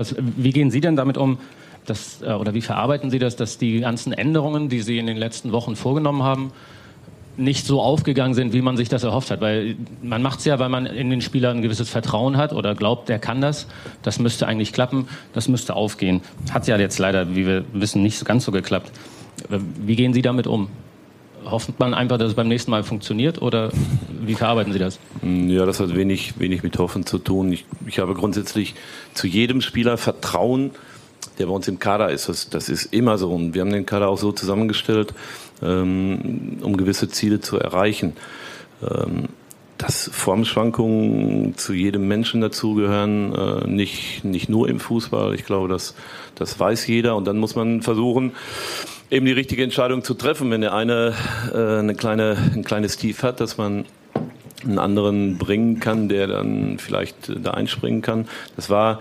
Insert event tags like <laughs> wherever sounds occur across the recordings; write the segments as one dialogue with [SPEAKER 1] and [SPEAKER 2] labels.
[SPEAKER 1] Also, wie gehen Sie denn damit um, dass, äh, oder wie verarbeiten Sie das, dass die ganzen Änderungen, die Sie in den letzten Wochen vorgenommen haben, nicht so aufgegangen sind, wie man sich das erhofft hat. Weil man macht es ja, weil man in den Spieler ein gewisses Vertrauen hat oder glaubt, der kann das. Das müsste eigentlich klappen, das müsste aufgehen. Hat ja jetzt leider, wie wir wissen, nicht ganz so geklappt. Wie gehen Sie damit um? Hofft man einfach, dass es beim nächsten Mal funktioniert oder wie verarbeiten Sie das?
[SPEAKER 2] Ja, das hat wenig, wenig mit Hoffen zu tun. Ich, ich habe grundsätzlich zu jedem Spieler Vertrauen, der bei uns im Kader ist. Das, das ist immer so. Und wir haben den Kader auch so zusammengestellt, ähm, um gewisse Ziele zu erreichen. Ähm, dass Formschwankungen zu jedem Menschen dazugehören, äh, nicht, nicht nur im Fußball. Ich glaube, das, das weiß jeder. Und dann muss man versuchen, eben die richtige Entscheidung zu treffen. Wenn der eine äh, eine kleine, ein kleines Tief hat, dass man einen anderen bringen kann, der dann vielleicht da einspringen kann. Das war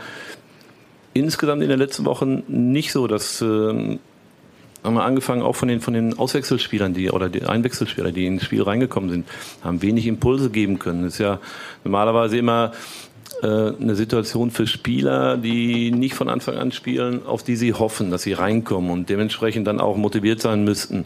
[SPEAKER 2] insgesamt in den letzten Wochen nicht so, dass ähm, haben wir angefangen auch von den von den Auswechselspielern, die oder die Einwechselspieler, die ins Spiel reingekommen sind, haben wenig Impulse geben können. Das ist ja normalerweise immer äh, eine Situation für Spieler, die nicht von Anfang an spielen, auf die sie hoffen, dass sie reinkommen und dementsprechend dann auch motiviert sein müssten.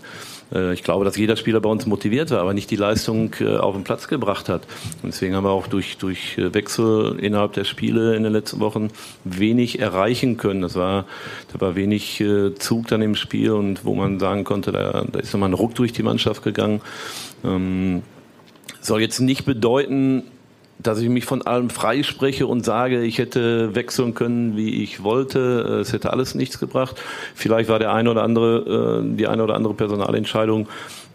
[SPEAKER 2] Äh, ich glaube, dass jeder Spieler bei uns motiviert war, aber nicht die Leistung äh, auf den Platz gebracht hat. Und deswegen haben wir auch durch, durch Wechsel innerhalb der Spiele in den letzten Wochen wenig erreichen können. Das war, da war wenig Zug dann im Spiel und wo man sagen konnte, da, da ist nochmal ein Ruck durch die Mannschaft gegangen. Ähm, soll jetzt nicht bedeuten, dass ich mich von allem freispreche und sage, ich hätte wechseln können, wie ich wollte. Es hätte alles nichts gebracht. Vielleicht war der eine oder andere, äh, die eine oder andere Personalentscheidung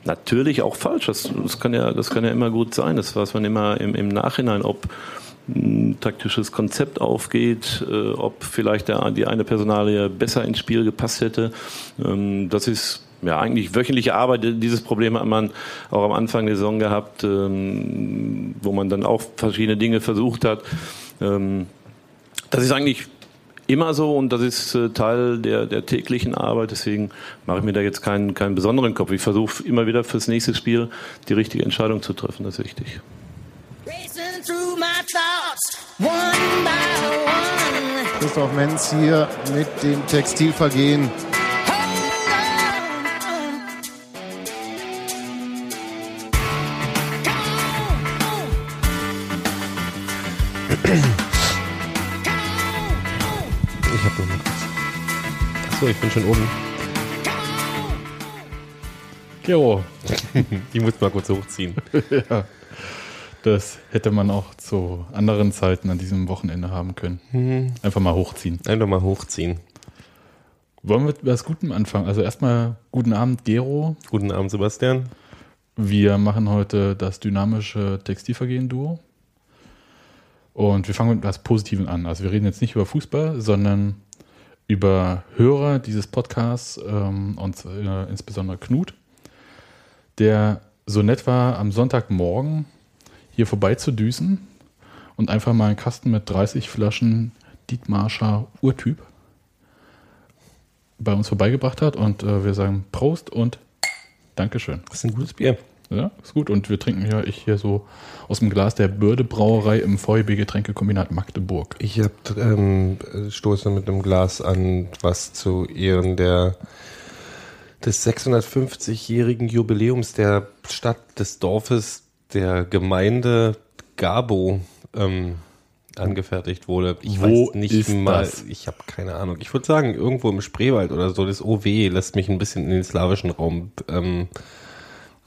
[SPEAKER 2] natürlich auch falsch. Das, das kann ja, das kann ja immer gut sein. Das weiß man immer im, im Nachhinein, ob ein taktisches Konzept aufgeht, äh, ob vielleicht der, die eine Personalie besser ins Spiel gepasst hätte. Ähm, das ist ja, eigentlich wöchentliche Arbeit. Dieses Problem hat man auch am Anfang der Saison gehabt, ähm, wo man dann auch verschiedene Dinge versucht hat. Ähm, das ist eigentlich immer so und das ist äh, Teil der, der täglichen Arbeit. Deswegen mache ich mir da jetzt keinen, keinen besonderen Kopf. Ich versuche immer wieder fürs nächste Spiel die richtige Entscheidung zu treffen. Das ist wichtig.
[SPEAKER 3] Christoph Menz hier mit dem Textilvergehen.
[SPEAKER 4] Achso, ich bin schon oben. Jo. <laughs> Die muss mal kurz hochziehen. <laughs>
[SPEAKER 5] ja. Das hätte man auch zu anderen Zeiten an diesem Wochenende haben können. Mhm. Einfach mal hochziehen.
[SPEAKER 4] Einfach mal hochziehen.
[SPEAKER 5] Wollen wir mit was Gutem anfangen? Also erstmal guten Abend, Gero.
[SPEAKER 4] Guten Abend, Sebastian.
[SPEAKER 5] Wir machen heute das dynamische Textilvergehen-Duo. Und wir fangen mit was Positivem an. Also wir reden jetzt nicht über Fußball, sondern über Hörer dieses Podcasts ähm, und äh, insbesondere Knut, der so nett war, am Sonntagmorgen hier vorbeizudüsen und einfach mal einen Kasten mit 30 Flaschen Dietmarscher Urtyp bei uns vorbeigebracht hat. Und äh, wir sagen Prost und Dankeschön.
[SPEAKER 4] Das ist ein gutes Bier.
[SPEAKER 5] Ja, ist gut. Und wir trinken ja ich hier so aus dem Glas der Börde Brauerei im VEB Getränkekombinat Magdeburg.
[SPEAKER 4] Ich habe ähm, stoße mit einem Glas an, was zu Ehren der des 650-jährigen Jubiläums der Stadt, des Dorfes, der Gemeinde Gabo ähm, angefertigt wurde. Ich Wo weiß nicht mal, das? ich habe keine Ahnung. Ich würde sagen, irgendwo im Spreewald oder so. Das OW lässt mich ein bisschen in den slawischen Raum ähm,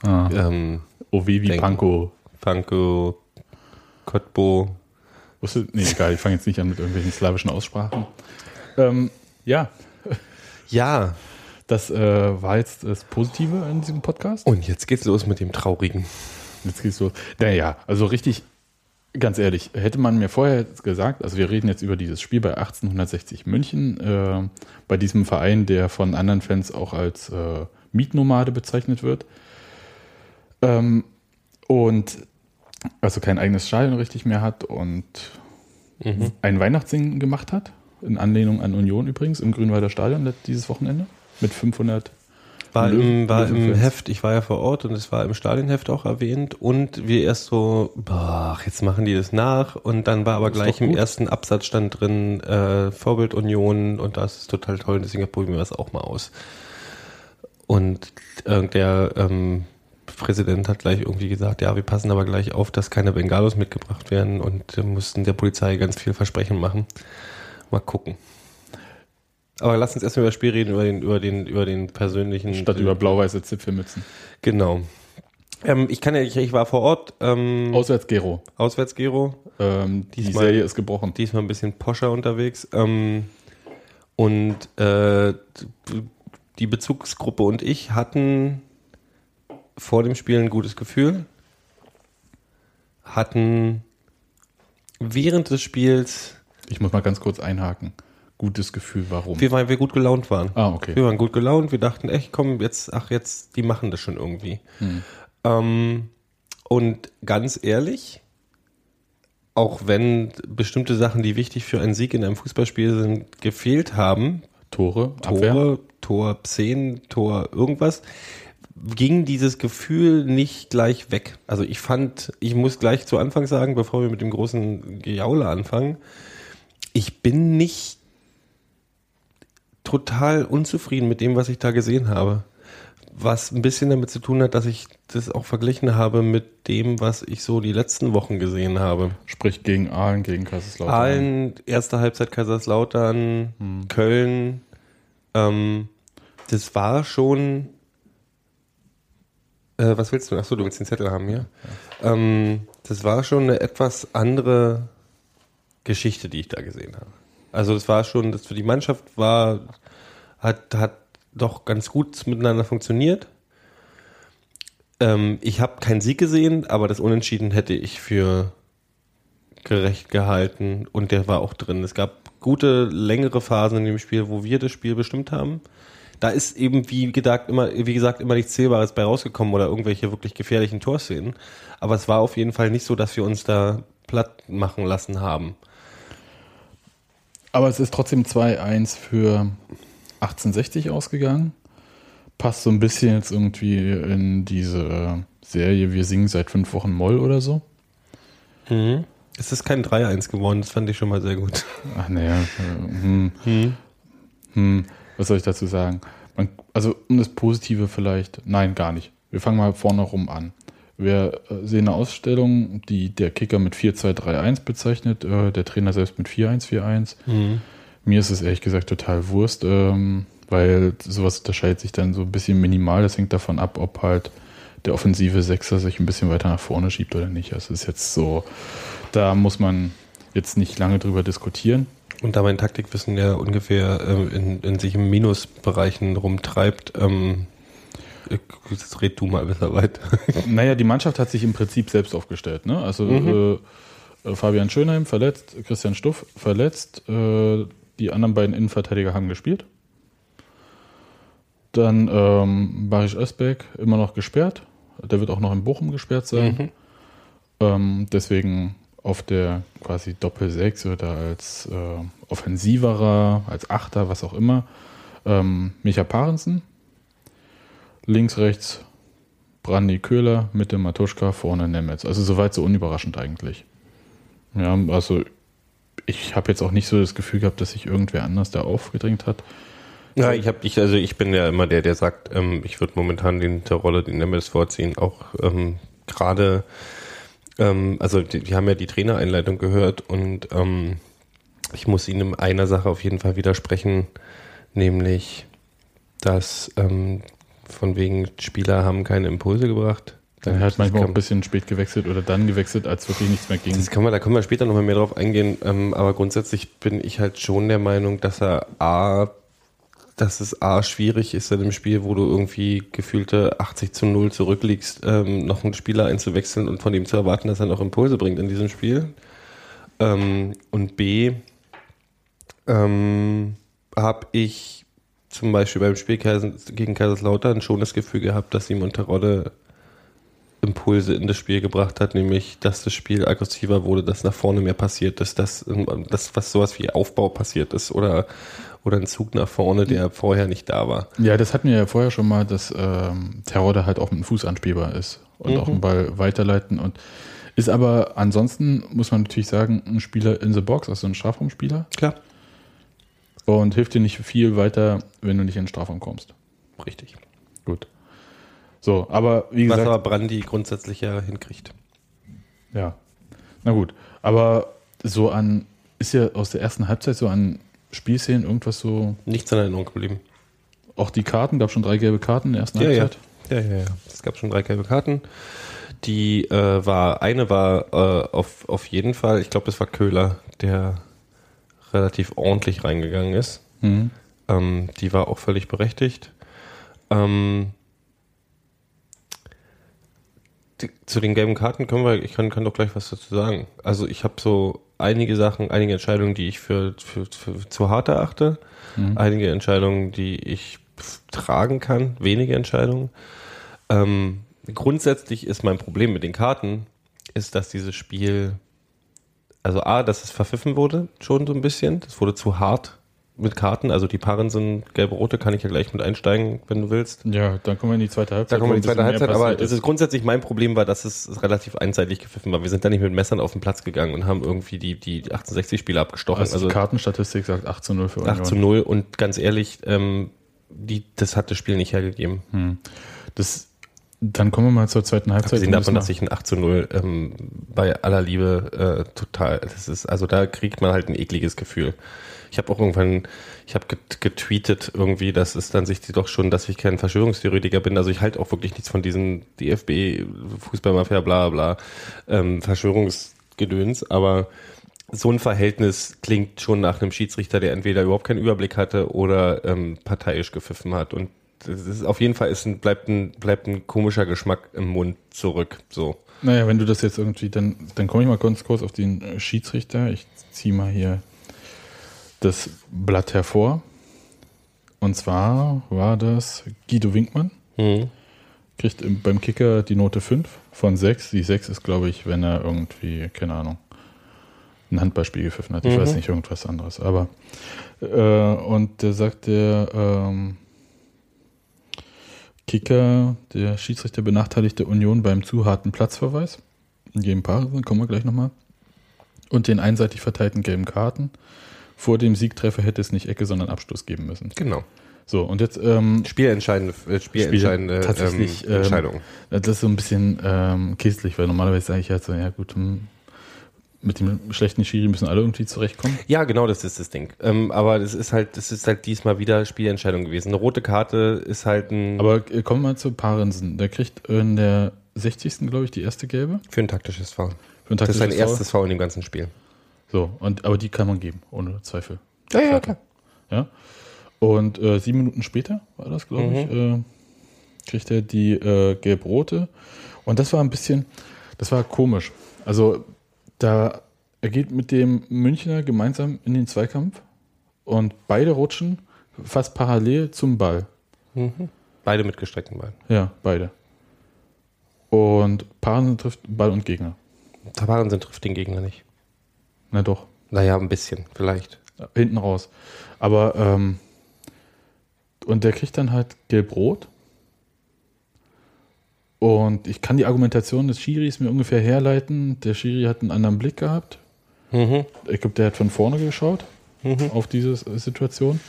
[SPEAKER 5] Ah. Ähm, OW wie denken. Panko.
[SPEAKER 4] Panko, Kotbo.
[SPEAKER 5] Wusste, nee, egal, ich fange jetzt nicht an mit irgendwelchen slawischen Aussprachen. Ähm, ja.
[SPEAKER 4] Ja.
[SPEAKER 5] Das äh, war jetzt das Positive in diesem Podcast.
[SPEAKER 4] Und jetzt geht's los mit dem Traurigen.
[SPEAKER 5] Jetzt geht's los. Naja, also richtig, ganz ehrlich, hätte man mir vorher gesagt, also wir reden jetzt über dieses Spiel bei 1860 München, äh, bei diesem Verein, der von anderen Fans auch als äh, Mietnomade bezeichnet wird. Ähm, und also kein eigenes Stadion richtig mehr hat und mhm. ein Weihnachtssingen gemacht hat, in Anlehnung an Union übrigens, im Grünwalder Stadion dieses Wochenende mit 500
[SPEAKER 4] War im, war im. Heft, ich war ja vor Ort und es war im Stadionheft auch erwähnt und wir erst so, boah, jetzt machen die das nach und dann war aber
[SPEAKER 5] Ist
[SPEAKER 4] gleich im ersten Absatz stand drin, äh, Vorbildunion und das ist total toll, deswegen probieren wir das auch mal aus. Und äh, der ähm, Präsident hat gleich irgendwie gesagt, ja, wir passen aber gleich auf, dass keine Bengalos mitgebracht werden und äh, mussten der Polizei ganz viel Versprechen machen. Mal gucken. Aber lass uns erstmal über das Spiel reden, über den, über den, über den persönlichen.
[SPEAKER 5] Statt über blau-weiße Zipfelmützen.
[SPEAKER 4] Genau. Ähm, ich kann ja, ich, ich war vor Ort, ähm,
[SPEAKER 5] Auswärts Gero.
[SPEAKER 4] auswärts Gero,
[SPEAKER 5] Ähm, die
[SPEAKER 4] Diesmal-
[SPEAKER 5] Serie ist gebrochen.
[SPEAKER 4] diesmal ein bisschen poscher unterwegs. Ähm, und äh, die Bezugsgruppe und ich hatten vor dem Spiel ein gutes Gefühl, hatten während des Spiels,
[SPEAKER 5] Ich muss mal ganz kurz einhaken. Gutes Gefühl, warum?
[SPEAKER 4] wir, weil wir gut gelaunt waren.
[SPEAKER 5] ah, okay.
[SPEAKER 4] Wir waren gut gelaunt, wir dachten, echt, komm, jetzt, ach, jetzt, die machen das schon irgendwie. Ähm, und ganz ehrlich, auch wenn bestimmte Sachen, die wichtig für einen Sieg in einem Fußballspiel sind, gefehlt haben,
[SPEAKER 5] Tore, Abwehr.
[SPEAKER 4] Tore, Tor 10, Tor irgendwas, ging dieses Gefühl nicht gleich weg. Also ich fand, ich muss gleich zu Anfang sagen, bevor wir mit dem großen Gejaule anfangen, ich bin nicht total unzufrieden mit dem, was ich da gesehen habe. Was ein bisschen damit zu tun hat, dass ich das auch verglichen habe mit dem, was ich so die letzten Wochen gesehen habe.
[SPEAKER 5] Sprich gegen Aalen, gegen Kaiserslautern.
[SPEAKER 4] Aalen, erste Halbzeit Kaiserslautern, Köln. Ähm, das war schon. Äh, was willst du? Achso, du willst den Zettel haben hier. Ähm, das war schon eine etwas andere Geschichte, die ich da gesehen habe. Also das war schon, das für die Mannschaft war, hat, hat doch ganz gut miteinander funktioniert. Ähm, ich habe keinen Sieg gesehen, aber das Unentschieden hätte ich für gerecht gehalten und der war auch drin. Es gab gute, längere Phasen in dem Spiel, wo wir das Spiel bestimmt haben. Da ist eben, wie gesagt, immer, wie gesagt, immer nichts Zählbares bei rausgekommen oder irgendwelche wirklich gefährlichen Torszenen. Aber es war auf jeden Fall nicht so, dass wir uns da platt machen lassen haben.
[SPEAKER 5] Aber es ist trotzdem 2-1 für 1860 ausgegangen. Passt so ein bisschen jetzt irgendwie in diese Serie Wir singen seit fünf Wochen Moll oder so.
[SPEAKER 4] Es ist kein 3-1 geworden, das fand ich schon mal sehr gut.
[SPEAKER 5] Ach naja, äh, hm, hm, was soll ich dazu sagen? Man, also um das Positive vielleicht, nein, gar nicht. Wir fangen mal vorne rum an. Wir äh, sehen eine Ausstellung, die der Kicker mit 4-2-3-1 bezeichnet, äh, der Trainer selbst mit 4-1-4-1. Mir ist es ehrlich gesagt total Wurst, ähm, weil sowas unterscheidet sich dann so ein bisschen minimal. Das hängt davon ab, ob halt der offensive Sechser sich ein bisschen weiter nach vorne schiebt oder nicht. Also ist jetzt so, da muss man jetzt nicht lange drüber diskutieren.
[SPEAKER 4] Und da mein Taktikwissen ja ungefähr ähm, in, in sich im Minusbereichen rumtreibt, ähm, jetzt red du mal besser weiter. <laughs>
[SPEAKER 5] Naja, die Mannschaft hat sich im Prinzip selbst aufgestellt. Ne? Also
[SPEAKER 4] Mhm.
[SPEAKER 5] äh, äh, Fabian Schönheim verletzt, Christian Stuff verletzt, äh, die anderen beiden Innenverteidiger haben gespielt. Dann ähm, Barisch Özbeck immer noch gesperrt. Der wird auch noch in Bochum gesperrt sein.
[SPEAKER 4] Mhm.
[SPEAKER 5] Ähm, deswegen auf der quasi Doppel-Sechs oder als äh, offensiverer, als Achter, was auch immer. Ähm, Micha Parensen. Links, rechts Brandi Köhler, Mitte Matuschka, vorne Nemetz. Also soweit so unüberraschend eigentlich. Ja, also ich habe jetzt auch nicht so das Gefühl gehabt, dass sich irgendwer anders da aufgedrängt hat.
[SPEAKER 4] Ja, ich habe ich also ich bin ja immer der, der sagt, ähm, ich würde momentan den, der Rolle den Nemesis vorziehen, auch ähm, gerade, ähm, also die, die haben ja die Trainereinleitung gehört und ähm, ich muss Ihnen in einer Sache auf jeden Fall widersprechen, nämlich, dass ähm, von wegen Spieler haben keine Impulse gebracht.
[SPEAKER 5] Er hat manchmal auch ein bisschen spät gewechselt oder dann gewechselt, als wirklich nichts mehr ging.
[SPEAKER 4] Das kann man, da können wir später nochmal mehr drauf eingehen. Ähm, aber grundsätzlich bin ich halt schon der Meinung, dass er A, dass es A schwierig ist in einem Spiel, wo du irgendwie gefühlte 80 zu 0 zurückliegst, ähm, noch einen Spieler einzuwechseln und von dem zu erwarten, dass er noch Impulse bringt in diesem Spiel. Ähm, und B, ähm, habe ich zum Beispiel beim Spiel gegen Kaiserslautern schon das Gefühl gehabt, dass Simon Terodde Impulse in das Spiel gebracht hat, nämlich, dass das Spiel aggressiver wurde, dass nach vorne mehr passiert ist, dass, dass was sowas wie Aufbau passiert ist oder, oder ein Zug nach vorne, der vorher nicht da war.
[SPEAKER 5] Ja, das hatten wir ja vorher schon mal, dass ähm, Terodde halt auch mit dem Fuß anspielbar ist und auch einen Ball weiterleiten und ist aber ansonsten, muss man natürlich sagen, ein Spieler in the box, also ein Strafraumspieler
[SPEAKER 4] Klar.
[SPEAKER 5] und hilft dir nicht viel weiter, wenn du nicht in den Strafraum kommst.
[SPEAKER 4] Richtig.
[SPEAKER 5] Gut. So, aber wie
[SPEAKER 4] Was
[SPEAKER 5] gesagt,
[SPEAKER 4] aber Brandi grundsätzlich ja hinkriegt.
[SPEAKER 5] ja. Na gut, aber so an, ist ja aus der ersten Halbzeit so an Spielszenen irgendwas so,
[SPEAKER 4] Nichts in Erinnerung geblieben.
[SPEAKER 5] auch die Karten, gab schon drei gelbe Karten in der ersten
[SPEAKER 4] Ja, ja.
[SPEAKER 5] Halbzeit.
[SPEAKER 4] Ja, ja, ja. Es gab schon drei gelbe Karten. Die äh, war, eine war äh, auf, auf jeden Fall, ich glaube, das war Köhler, der relativ ordentlich reingegangen ist.
[SPEAKER 5] Mhm.
[SPEAKER 4] Ähm, die war auch völlig berechtigt. Ähm, die, zu den gelben Karten können wir, ich kann, kann doch gleich was dazu sagen. Also ich habe so einige Sachen, einige Entscheidungen, die ich für, für, für zu hart erachte, einige Entscheidungen, die ich tragen kann, wenige Entscheidungen. Ähm, grundsätzlich ist mein Problem mit den Karten, ist, dass dieses Spiel, also A, dass es verpfiffen wurde, schon so ein bisschen. Das wurde zu hart mit Karten. Also die Paaren sind gelbe-rote, kann ich ja gleich mit einsteigen, wenn du willst.
[SPEAKER 5] Ja, dann kommen wir in die zweite Halbzeit.
[SPEAKER 4] Da kommen wir in die zweite Halbzeit, aber
[SPEAKER 5] passiert
[SPEAKER 4] es ist grundsätzlich mein Problem war, dass es relativ einseitig gepfiffen war. Wir sind da nicht mit Messern auf den Platz gegangen und haben irgendwie die, die 68 Spieler abgestochen.
[SPEAKER 5] Also, die Kartenstatistik sagt 8 zu 0 für Union.
[SPEAKER 4] 8 zu 0 und ganz ehrlich, ähm, die, das hat das Spiel nicht hergegeben.
[SPEAKER 5] Das, dann kommen wir mal zur zweiten Halbzeit.
[SPEAKER 4] Abgesehen davon, dass ich ein 8 zu 0 ähm, bei aller Liebe äh, total, das ist, also da kriegt man halt ein ekliges Gefühl. Ich habe auch irgendwann, ich habe get getweetet irgendwie, dass es dann sich doch schon, dass ich kein Verschwörungstheoretiker bin. Also ich halte auch wirklich nichts von diesen DFB, Fußballmafia, bla bla, ähm, Verschwörungsgedöns, aber so ein Verhältnis klingt schon nach einem Schiedsrichter, der entweder überhaupt keinen Überblick hatte oder ähm, parteiisch gepfiffen hat. Und das ist auf jeden Fall ist ein, bleibt ein bleibt ein komischer Geschmack im Mund zurück. So.
[SPEAKER 5] Naja, wenn du das jetzt irgendwie, dann, dann komme ich mal ganz kurz auf den Schiedsrichter. Ich ziehe mal hier das Blatt hervor. Und zwar war das Guido Winkmann.
[SPEAKER 4] Mhm.
[SPEAKER 5] Kriegt im, beim Kicker die Note 5 von 6. Die 6 ist, glaube ich, wenn er irgendwie, keine Ahnung, ein Handballspiel gepfiffen hat. Ich weiß nicht, irgendwas anderes. Aber, äh, und da sagt der ähm, Kicker, der Schiedsrichter benachteiligte Union beim zu harten Platzverweis. In jedem Paar, kommen wir gleich nochmal. Und den einseitig verteilten gelben Karten. Vor dem Siegtreffer hätte es nicht Ecke, sondern Abstoß geben müssen.
[SPEAKER 4] Genau.
[SPEAKER 5] So, und jetzt ähm,
[SPEAKER 4] Spielentscheidende, äh, spielentscheidende
[SPEAKER 5] tatsächlich
[SPEAKER 4] ähm, Entscheidung.
[SPEAKER 5] Ähm, das ist so ein bisschen ähm, kistlich, weil normalerweise sage ich halt so, ja gut, hm, mit dem schlechten Schiri müssen alle irgendwie zurechtkommen.
[SPEAKER 4] Ja, genau, das ist das Ding. Ähm, aber das ist halt, das ist halt diesmal wieder Spielentscheidung gewesen. Eine rote Karte ist halt ein
[SPEAKER 5] Aber äh, kommen wir mal zu Parensen. Der kriegt in der 60. glaube ich die erste gelbe.
[SPEAKER 4] für ein taktisches Foul.
[SPEAKER 5] Für ein
[SPEAKER 4] Das ist sein
[SPEAKER 5] taktisches
[SPEAKER 4] erstes Foul in dem ganzen Spiel.
[SPEAKER 5] So, und, aber die kann man geben, ohne Zweifel.
[SPEAKER 4] Ja, ja, klar.
[SPEAKER 5] Ja. Und äh, sieben Minuten später war das, glaube ich, äh, kriegt er die äh, gelb-rote. Und das war ein bisschen, das war komisch. Also da er geht mit dem Münchner gemeinsam in den Zweikampf und beide rutschen fast parallel zum Ball.
[SPEAKER 4] Beide mit gestreckten Beinen.
[SPEAKER 5] Ja, beide. Und Paaren trifft Ball und Gegner.
[SPEAKER 4] Tabarensen trifft den Gegner nicht.
[SPEAKER 5] Na doch,
[SPEAKER 4] Naja, ein bisschen, vielleicht.
[SPEAKER 5] hinten raus. Aber, ähm, und der kriegt dann halt gelb-rot. Und ich kann die Argumentation des Schiris mir ungefähr herleiten. Der Schiri hat einen anderen Blick gehabt.
[SPEAKER 4] Mhm.
[SPEAKER 5] Ich glaube, der hat von vorne geschaut auf diese Situation.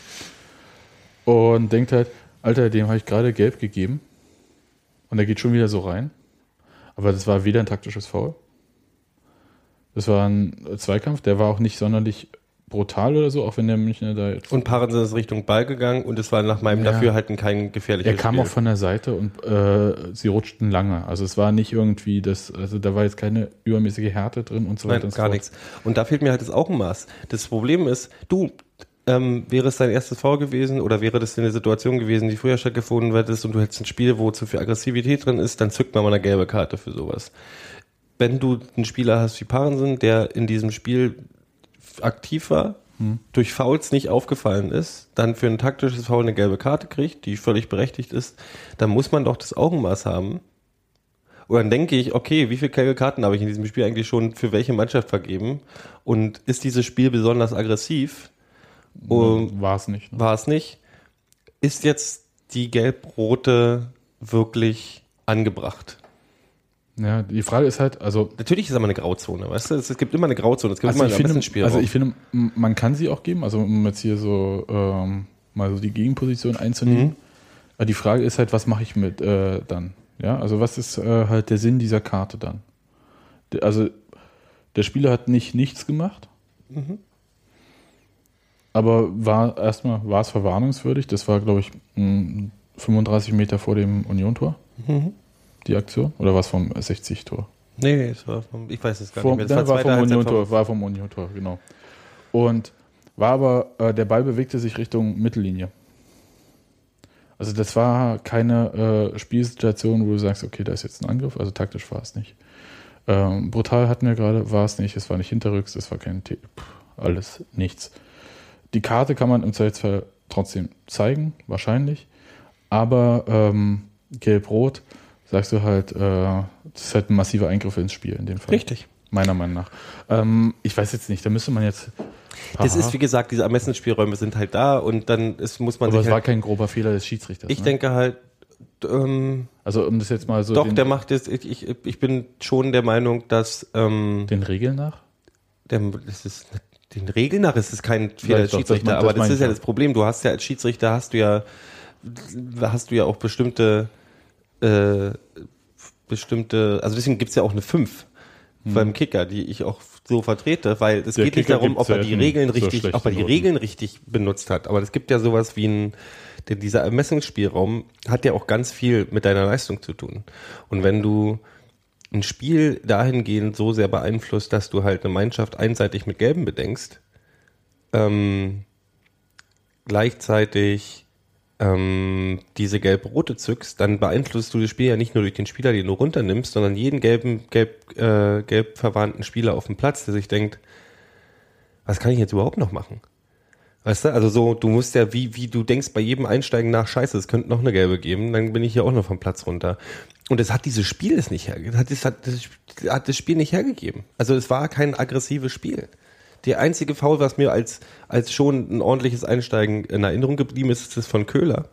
[SPEAKER 5] Und denkt halt, Alter, dem habe ich gerade gelb gegeben. Und er geht schon wieder so rein. Aber das war weder ein taktisches Foul. Das war ein Zweikampf, der war auch nicht sonderlich brutal oder so, auch wenn der Münchner da jetzt.
[SPEAKER 4] Und Parensen ist Richtung Ball gegangen und es war nach meinem
[SPEAKER 5] Ja.
[SPEAKER 4] Dafürhalten kein gefährliches
[SPEAKER 5] er kam
[SPEAKER 4] Spiel.
[SPEAKER 5] auch von der Seite und äh, sie rutschten lange. Also es war nicht irgendwie das, also da war jetzt keine übermäßige Härte drin und so weiter und so
[SPEAKER 4] gar
[SPEAKER 5] fort.
[SPEAKER 4] nichts. Und da fehlt mir halt das Augenmaß. Das Problem ist, du, ähm, wäre es dein erstes Foul gewesen oder wäre das eine Situation gewesen, die früher stattgefunden hättest und du hättest ein Spiel, wo zu viel Aggressivität drin ist, dann zückt man mal eine gelbe Karte für sowas. Wenn du einen Spieler hast wie Parensen, der in diesem Spiel aktiv war, durch Fouls nicht aufgefallen ist, dann für ein taktisches Foul eine gelbe Karte kriegt, die völlig berechtigt ist, dann muss man doch das Augenmaß haben, und dann denke ich, okay, wie viele gelbe Karten habe ich in diesem Spiel eigentlich schon für welche Mannschaft vergeben? Und ist dieses Spiel besonders aggressiv? Und
[SPEAKER 5] War es nicht. Ne?
[SPEAKER 4] war es nicht. Ist jetzt die gelb-rote wirklich angebracht?
[SPEAKER 5] Ja, die Frage ist halt, also
[SPEAKER 4] Natürlich ist aber eine Grauzone, weißt du? Es, es gibt immer eine Grauzone, es gibt
[SPEAKER 5] Also
[SPEAKER 4] immer einen
[SPEAKER 5] finde,
[SPEAKER 4] Spielraum.
[SPEAKER 5] also ich finde, man kann sie auch geben, also um jetzt hier so ähm, mal so die Gegenposition einzunehmen.
[SPEAKER 4] Mhm.
[SPEAKER 5] Aber die Frage ist halt, was mache ich mit äh, dann? Ja, also was ist äh, halt der Sinn dieser Karte dann? Also der Spieler hat nicht nichts gemacht,
[SPEAKER 4] Mhm.
[SPEAKER 5] aber war erstmal war es verwarnungswürdig. Das war, glaube ich, m, 35 Meter vor dem Union-Tor,
[SPEAKER 4] Mhm.
[SPEAKER 5] Die Aktion, oder war es vom 60-Tor?
[SPEAKER 4] nee, nee, es war vom, ich weiß es gar
[SPEAKER 5] Vom,
[SPEAKER 4] nicht mehr. Das
[SPEAKER 5] war,
[SPEAKER 4] zweite
[SPEAKER 5] vom Union-Tor, war vom Union-Tor, genau. Und war aber, äh, der Ball bewegte sich Richtung Mittellinie. Also das war keine äh, Spielsituation, wo du sagst, okay, da ist jetzt ein Angriff, also taktisch war es nicht. Ähm, brutal hatten wir gerade, war es nicht, es war nicht hinterrücks, es war kein, T alles, nichts. Die Karte kann man im Zweifelsfall trotzdem zeigen, wahrscheinlich, aber ähm, gelb-rot, sagst du halt, äh, das ist halt ein massiver Eingriff ins Spiel in dem Fall.
[SPEAKER 4] Richtig.
[SPEAKER 5] Meiner Meinung nach. Ähm, ich weiß jetzt nicht, da müsste man jetzt.
[SPEAKER 4] Das
[SPEAKER 5] Aha.
[SPEAKER 4] ist, wie gesagt, diese Ermessensspielräume sind halt da und dann ist, muss man
[SPEAKER 5] aber es
[SPEAKER 4] sich
[SPEAKER 5] war
[SPEAKER 4] halt,
[SPEAKER 5] kein grober Fehler des Schiedsrichters.
[SPEAKER 4] ich
[SPEAKER 5] ne?
[SPEAKER 4] denke halt, ähm,
[SPEAKER 5] Also um das jetzt mal so
[SPEAKER 4] doch,
[SPEAKER 5] den,
[SPEAKER 4] der macht es, ich, ich, ich bin schon der Meinung, dass ähm,
[SPEAKER 5] den Regeln nach.
[SPEAKER 4] der, das ist den Regeln nach ist es kein Fehler
[SPEAKER 5] das
[SPEAKER 4] Schiedsrichter,
[SPEAKER 5] mein- das
[SPEAKER 4] aber das ist ja. das Problem. Du hast ja als Schiedsrichter hast du ja hast du ja auch bestimmte äh, bestimmte, also deswegen gibt es ja auch eine 5 beim Kicker, die ich auch so vertrete, weil es
[SPEAKER 5] Hm. Der
[SPEAKER 4] geht nicht
[SPEAKER 5] Kicker
[SPEAKER 4] darum,
[SPEAKER 5] gibt
[SPEAKER 4] ob er die Regeln
[SPEAKER 5] so
[SPEAKER 4] richtig, ob er die
[SPEAKER 5] Noten.
[SPEAKER 4] Regeln richtig benutzt hat. Aber es gibt ja sowas wie ein, denn dieser Ermessungsspielraum hat ja auch ganz viel mit deiner Leistung zu tun. Und wenn du ein Spiel dahingehend so sehr beeinflusst, dass du halt eine Mannschaft einseitig mit Gelben bedenkst, ähm, gleichzeitig ähm, diese gelb-rote zückst, dann beeinflusst du das Spiel ja nicht nur durch den Spieler, den du runternimmst, sondern jeden gelben, gelb, äh, gelb verwandten Spieler auf dem Platz, der sich denkt, was kann ich jetzt überhaupt noch machen? Weißt du, also so, du musst ja, wie, wie du denkst bei jedem Einsteigen nach, scheiße, es könnte noch eine gelbe geben, dann bin ich hier auch noch vom Platz runter. Und es hat dieses Spiel es nicht hergegeben, hat, hat, hat das Spiel nicht hergegeben. Also es war kein aggressives Spiel. Der einzige Foul, was mir als, als schon ein ordentliches Einsteigen in Erinnerung geblieben ist, ist das von Köhler.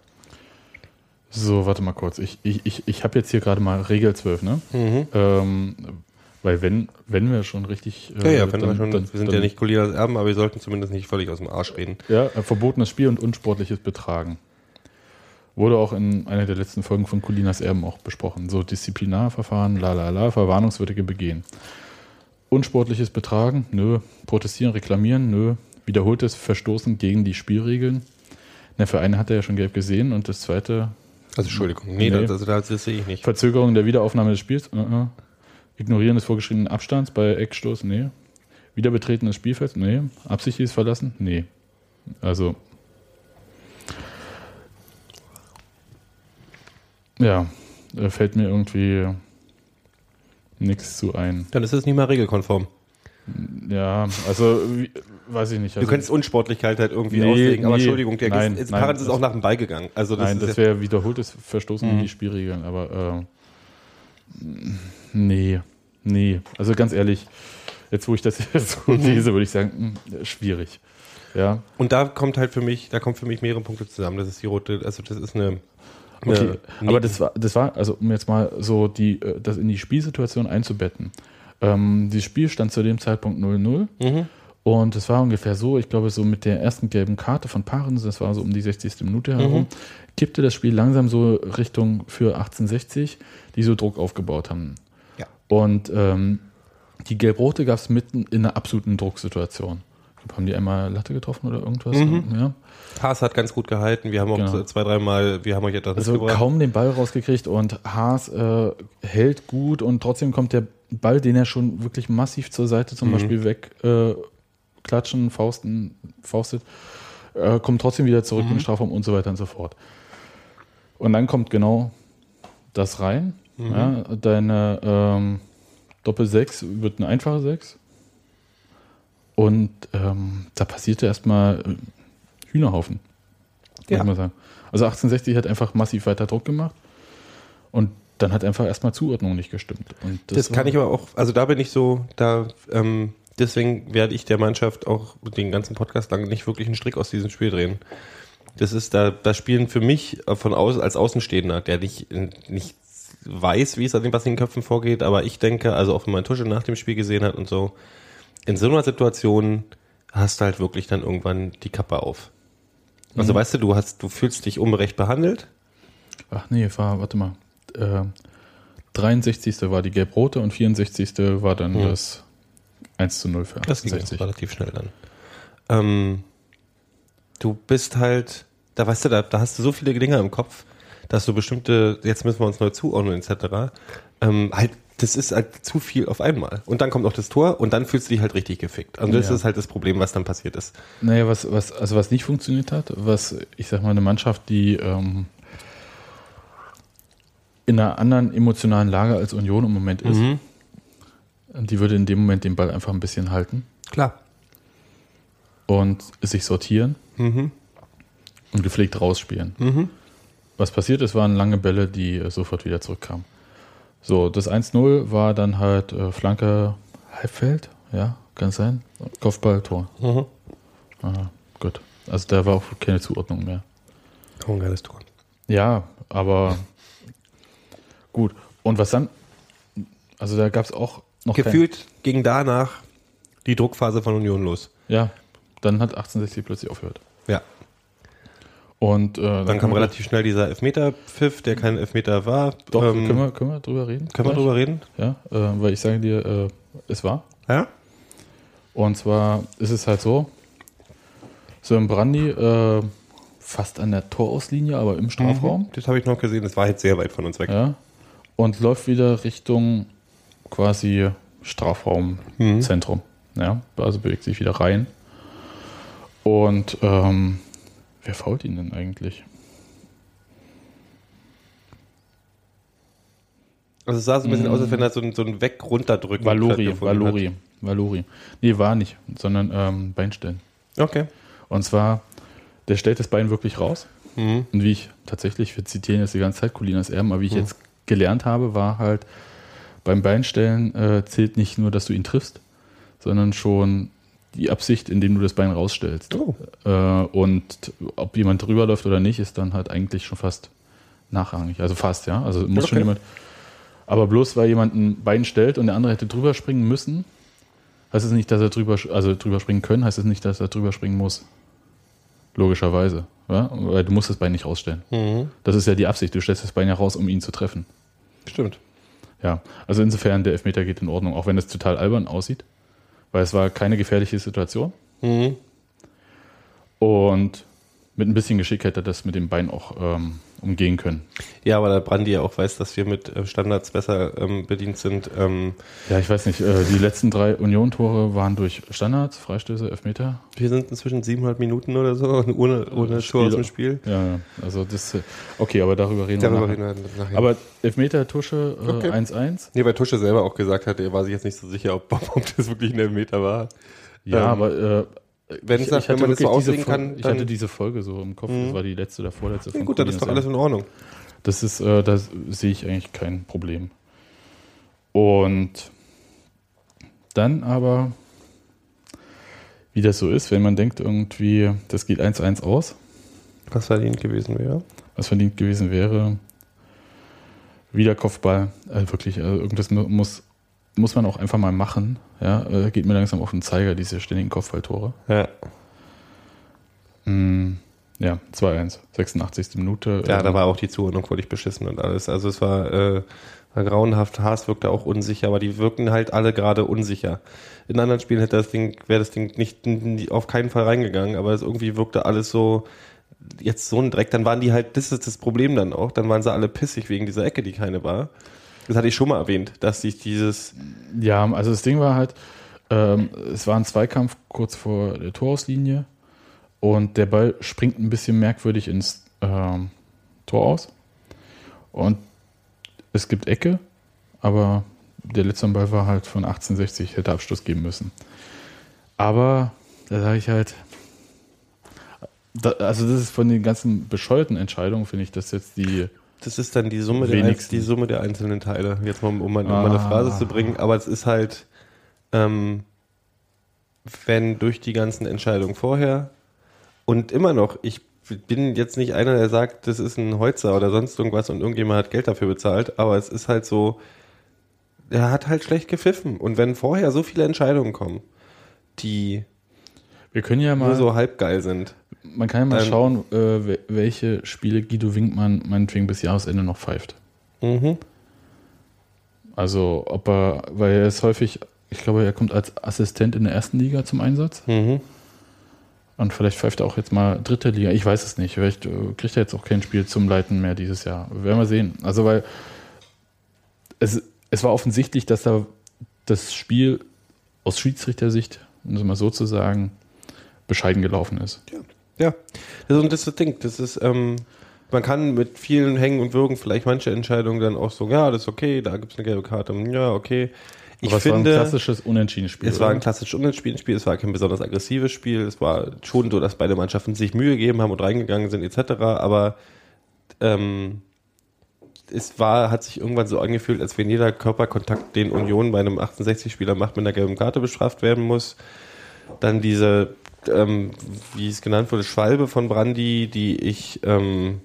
[SPEAKER 5] So, warte mal kurz. Ich, ich, ich, ich habe jetzt hier gerade mal Regel 12, ne?
[SPEAKER 4] Mhm.
[SPEAKER 5] Ähm, weil wenn, wenn wir schon richtig.
[SPEAKER 4] Ja,
[SPEAKER 5] äh,
[SPEAKER 4] ja, wenn wir
[SPEAKER 5] dann-
[SPEAKER 4] schon,
[SPEAKER 5] dann-
[SPEAKER 4] wir sind
[SPEAKER 5] dann-
[SPEAKER 4] ja nicht Colinas Erben, aber wir sollten zumindest nicht völlig aus dem Arsch reden.
[SPEAKER 5] Ja, äh, verbotenes Spiel und unsportliches Betragen. Wurde auch in einer der letzten Folgen von Colinas Erben auch besprochen. So Disziplinarverfahren, la la la, verwarnungswürdige Begehen. Unsportliches Betragen, nö. Protestieren, reklamieren, nö. Wiederholtes Verstoßen gegen die Spielregeln. Na, für eine hat er ja schon gelb gesehen und das zweite
[SPEAKER 4] Also Entschuldigung, nee,
[SPEAKER 5] Nee.
[SPEAKER 4] Das, das, das sehe ich nicht.
[SPEAKER 5] Verzögerung der Wiederaufnahme des Spiels. Uh -uh. Ignorieren des vorgeschriebenen Abstands bei Eckstoß. Nee. Wiederbetreten des Spielfelds. Nee. Absichtliches Verlassen. Nee. Also. Ja, da fällt mir irgendwie nichts zu ein.
[SPEAKER 4] Dann ist es nicht mal regelkonform.
[SPEAKER 5] Ja, also, wie, weiß ich nicht.
[SPEAKER 4] Du
[SPEAKER 5] Also,
[SPEAKER 4] könntest Unsportlichkeit halt irgendwie
[SPEAKER 5] Nee,
[SPEAKER 4] auslegen, aber
[SPEAKER 5] nee.
[SPEAKER 4] Entschuldigung, der
[SPEAKER 5] Nein,
[SPEAKER 4] ist,
[SPEAKER 5] nein,
[SPEAKER 4] ist auch nach dem Ball gegangen. Also das
[SPEAKER 5] Nein, das wäre wiederholtes Verstoßen gegen die Spielregeln, aber äh, nee, nee. Also ganz ehrlich, jetzt wo ich das <laughs> jetzt so lese, würde ich sagen, mh, schwierig. Ja,
[SPEAKER 4] und da kommt halt für mich, da kommt für mich mehrere Punkte zusammen. Das ist die rote, also das ist eine.
[SPEAKER 5] Okay.
[SPEAKER 4] eine
[SPEAKER 5] Aber das war, das war, also um jetzt mal so die, äh, das in die Spielsituation einzubetten. Ähm, das Spiel stand zu dem Zeitpunkt 0-0.
[SPEAKER 4] Mhm.
[SPEAKER 5] Und es war ungefähr so, ich glaube, so mit der ersten gelben Karte von Paaren, das war so um die 60. Minute herum, kippte das Spiel langsam so Richtung für 1860, die so Druck aufgebaut haben.
[SPEAKER 4] Ja.
[SPEAKER 5] Und ähm, die Gelb-Rote gab es mitten in einer absoluten Drucksituation. Haben die einmal Latte getroffen oder irgendwas? Ja.
[SPEAKER 4] Haas hat ganz gut gehalten. Wir haben auch
[SPEAKER 5] Genau.
[SPEAKER 4] zwei, dreimal, wir haben euch etwas
[SPEAKER 5] Also kaum den Ball rausgekriegt und Haas äh, hält gut und trotzdem kommt der Ball, den er schon wirklich massiv zur Seite zum Beispiel weg äh, klatschen, fausten, faustet, äh, kommt trotzdem wieder zurück in den Strafraum und so weiter und so fort. Und dann kommt genau das rein. Ja, deine ähm, Doppel 6 wird eine einfache 6. Und ähm, da passierte erstmal äh, Hühnerhaufen.
[SPEAKER 4] Ja.
[SPEAKER 5] Muss man sagen. Also 1860 hat einfach massiv weiter Druck gemacht. Und dann hat einfach erstmal Zuordnung nicht gestimmt. Und
[SPEAKER 4] Das, kann
[SPEAKER 5] war-
[SPEAKER 4] ich aber auch, also da bin ich so, da, ähm, deswegen werde ich der Mannschaft auch den ganzen Podcast lang nicht wirklich einen Strick aus diesem Spiel drehen. Das ist da, da spielen für mich von aus, als Außenstehender, der nicht, nicht weiß, wie es an den was in den Köpfen vorgeht, aber ich denke, also auch wenn man Tusche nach dem Spiel gesehen hat und so, in so einer Situation hast du halt wirklich dann irgendwann die Kappe auf. Also weißt du, du hast, du fühlst dich ungerecht behandelt.
[SPEAKER 5] Ach nee, war, warte mal. Äh, 63. war die gelb-rote und 64. war dann
[SPEAKER 4] Hm.
[SPEAKER 5] das 1 zu 0 für
[SPEAKER 4] Das ging
[SPEAKER 5] 68.
[SPEAKER 4] relativ schnell dann. Ähm, du bist halt, da weißt du, da, da hast du so viele Dinge im Kopf, dass du bestimmte, jetzt müssen wir uns neu zuordnen, etc. Ähm, halt, das ist halt zu viel auf einmal. Und dann kommt noch das Tor und dann fühlst du dich halt richtig gefickt. Und das
[SPEAKER 5] Ja.
[SPEAKER 4] ist halt das Problem, was dann passiert ist.
[SPEAKER 5] Naja, was, was, also was nicht funktioniert hat, was, ich sag mal, eine Mannschaft, die ähm, in einer anderen emotionalen Lage als Union im Moment ist, die würde in dem Moment den Ball einfach ein bisschen halten
[SPEAKER 4] Klar.
[SPEAKER 5] und sich sortieren
[SPEAKER 4] Mhm.
[SPEAKER 5] und gepflegt rausspielen. Was passiert ist, waren lange Bälle, die äh, sofort wieder zurückkamen. So, das 1-0 war dann halt äh, Flanke Halbfeld, ja, kann sein. Kopfball, Tor.
[SPEAKER 4] Mhm.
[SPEAKER 5] Aha, gut. Also da war auch keine Zuordnung mehr.
[SPEAKER 4] Oh, ein geiles Tor.
[SPEAKER 5] Ja, aber gut. Und was dann? Also da gab es auch noch kein-
[SPEAKER 4] Gefühlt ging danach die Druckphase von Union los.
[SPEAKER 5] ja, dann hat 1860 plötzlich aufgehört. Und äh,
[SPEAKER 4] Dann kam relativ schnell dieser Elfmeter-Pfiff, der kein Elfmeter war.
[SPEAKER 5] Doch,
[SPEAKER 4] Ähm,
[SPEAKER 5] können, wir, können wir drüber reden?
[SPEAKER 4] können wir
[SPEAKER 5] gleich?
[SPEAKER 4] drüber reden?
[SPEAKER 5] Ja, äh, weil ich sage dir, äh, es war.
[SPEAKER 4] Ja?
[SPEAKER 5] Und zwar ist es halt so, so im Brandy, äh, fast an der Torauslinie, aber im Strafraum.
[SPEAKER 4] Das habe ich noch gesehen, das war jetzt sehr weit von uns weg.
[SPEAKER 5] Ja. Und läuft wieder Richtung quasi Strafraumzentrum. Ja, also bewegt sich wieder rein. Und ähm, wer fault ihn denn eigentlich?
[SPEAKER 4] Also es sah so ein bisschen aus, als wenn er so ein, so ein Weg runterdrücken
[SPEAKER 5] Valori,
[SPEAKER 4] hat.
[SPEAKER 5] Valori, Valori. Nee, war nicht, sondern ähm, Beinstellen.
[SPEAKER 4] Okay.
[SPEAKER 5] Und zwar, der stellt das Bein wirklich raus.
[SPEAKER 4] Mhm.
[SPEAKER 5] Und wie ich tatsächlich, wir zitieren jetzt die ganze Zeit Colinas Erben, aber wie ich jetzt gelernt habe, war halt, beim Beinstellen äh, zählt nicht nur, dass du ihn triffst, sondern schon die Absicht, indem du das Bein rausstellst.
[SPEAKER 4] Oh.
[SPEAKER 5] Äh, und ob jemand drüber läuft oder nicht, ist dann halt eigentlich schon fast nachrangig. Also fast, ja. Also muss schon
[SPEAKER 4] Okay.
[SPEAKER 5] jemand. Aber bloß weil jemand ein Bein stellt und der andere hätte drüber springen müssen, heißt es nicht, dass er drüber, also drüber springen können, heißt es nicht, dass er drüber springen muss. Logischerweise. Ja? Weil du musst das Bein nicht rausstellen.
[SPEAKER 4] Mhm.
[SPEAKER 5] Das ist ja die Absicht. Du stellst das Bein ja raus, um ihn zu treffen.
[SPEAKER 4] Stimmt.
[SPEAKER 5] Ja, also insofern, der Elfmeter geht in Ordnung, auch wenn es total albern aussieht, weil es war keine gefährliche Situation.
[SPEAKER 4] Mhm.
[SPEAKER 5] Und mit ein bisschen Geschick hätte er das mit dem Bein auch ähm, umgehen können.
[SPEAKER 4] Ja, aber da Brandi ja auch weiß, dass wir mit äh, Standards besser ähm, bedient sind. Ähm,
[SPEAKER 5] Ja, ich weiß nicht, äh, die letzten drei Union-Tore waren durch Standards, Freistöße, Elfmeter.
[SPEAKER 4] wir sind inzwischen siebeneinhalb Minuten oder so <laughs> ohne, ohne
[SPEAKER 5] Spiel-
[SPEAKER 4] Tor aus dem Spiel.
[SPEAKER 5] Ja, ja, also das, äh, okay, aber darüber reden
[SPEAKER 4] Darüber
[SPEAKER 5] wir
[SPEAKER 4] reden
[SPEAKER 5] nachher.
[SPEAKER 4] wir nachher.
[SPEAKER 5] Aber Elfmeter, Tusche, äh,
[SPEAKER 4] Okay.
[SPEAKER 5] 1-1.
[SPEAKER 4] nee, weil Tusche selber auch gesagt hat, er war sich jetzt nicht so sicher, ob, <laughs> ob das wirklich ein Elfmeter war.
[SPEAKER 5] Ja,
[SPEAKER 4] Ähm,
[SPEAKER 5] aber äh,
[SPEAKER 4] Wenn, es- wenn
[SPEAKER 5] hatte
[SPEAKER 4] man das so auslegen
[SPEAKER 5] Fol-
[SPEAKER 4] kann,
[SPEAKER 5] Ich hatte diese Folge so im Kopf, das war die letzte oder vorletzte
[SPEAKER 4] Ja,
[SPEAKER 5] von
[SPEAKER 4] gut, dann ist doch alles in Ordnung.
[SPEAKER 5] Das ist, äh, da sehe ich eigentlich kein Problem. Und dann aber, wie das so ist, wenn man denkt irgendwie, das geht 1-1 aus,
[SPEAKER 4] Was verdient gewesen wäre.
[SPEAKER 5] was verdient gewesen wäre, wieder Kopfball, äh, wirklich, also irgendwas mu- muss, muss man auch einfach mal machen. Ja, äh, geht mir langsam auf den Zeiger, diese ständigen Kopfballtore.
[SPEAKER 4] Ja.
[SPEAKER 5] Mm, ja, 2-1, 86. Minute.
[SPEAKER 4] Ja,
[SPEAKER 5] Ähm,
[SPEAKER 4] da war auch die Zuordnung völlig beschissen und alles. Also es war, äh, war grauenhaft. Haas wirkte auch unsicher, aber die wirken halt alle gerade unsicher. In anderen Spielen hätte das Ding, wäre das Ding nicht, auf keinen Fall reingegangen, aber es irgendwie wirkte alles so, jetzt so ein Dreck. Dann waren die halt, das ist das Problem dann auch, dann waren sie alle pissig wegen dieser Ecke, die keine war. Das hatte ich schon mal erwähnt, dass sich dieses,
[SPEAKER 5] Ja, also das Ding war halt, ähm, es war ein Zweikampf kurz vor der Torauslinie und der Ball springt ein bisschen merkwürdig ins ähm, Tor aus. Und es gibt Ecke, aber der letzte Ball war halt von 1860, hätte Abschluss geben müssen. Aber da sage ich halt, da, also das ist von den ganzen bescheuerten Entscheidungen, finde ich, das jetzt die
[SPEAKER 4] das ist dann die Summe, der,
[SPEAKER 5] Wenigsten.
[SPEAKER 4] die Summe der einzelnen Teile. Jetzt mal, um mal, um mal eine
[SPEAKER 5] Ah.
[SPEAKER 4] Phrase zu bringen, aber es ist halt, ähm, wenn durch die ganzen Entscheidungen vorher und immer noch, ich bin jetzt nicht einer, der sagt, das ist ein Holzer oder sonst irgendwas und irgendjemand hat Geld dafür bezahlt, aber es ist halt so, er hat halt schlecht gepfiffen. Und wenn vorher so viele Entscheidungen kommen, die
[SPEAKER 5] Wir können ja mal,
[SPEAKER 4] nur so halb geil sind,
[SPEAKER 5] man kann ja mal
[SPEAKER 4] Ähm,
[SPEAKER 5] schauen, äh, wel- welche Spiele Guido Winkmann meinetwegen bis Jahresende noch pfeift.
[SPEAKER 4] mhm.
[SPEAKER 5] Also, ob er, weil er ist häufig, ich glaube, er kommt als Assistent in der ersten Liga zum Einsatz.
[SPEAKER 4] Mhm.
[SPEAKER 5] Und vielleicht pfeift er auch jetzt mal dritte Liga. Ich weiß es nicht. Vielleicht äh, kriegt er jetzt auch kein Spiel zum Leiten mehr dieses Jahr. Werden wir sehen. Also, weil es, es war offensichtlich, dass da das Spiel aus Schiedsrichtersicht, um es mal so zu sagen, bescheiden gelaufen ist.
[SPEAKER 4] Ja, das und das ist das Ding. Das ist, ähm, man kann mit vielen Hängen und Würgen vielleicht manche Entscheidungen dann auch so, ja, das ist okay, da gibt es eine gelbe Karte, ja, okay. Ich
[SPEAKER 5] Aber es war ein
[SPEAKER 4] finde,
[SPEAKER 5] klassisches Unentschieden-Spiel.
[SPEAKER 4] es war ein
[SPEAKER 5] oder?
[SPEAKER 4] klassisches Unentschieden-Spiel, es war kein besonders aggressives Spiel, es war schon so, dass beide Mannschaften sich Mühe gegeben haben und reingegangen sind, etc., aber ähm, es war, hat sich irgendwann so angefühlt, als wenn jeder Körperkontakt, den Union bei einem 68-Spieler macht, mit einer gelben Karte bestraft werden muss. Dann diese, ähm, wie es genannt wurde, Schwalbe von Brandy, die ich, ähm,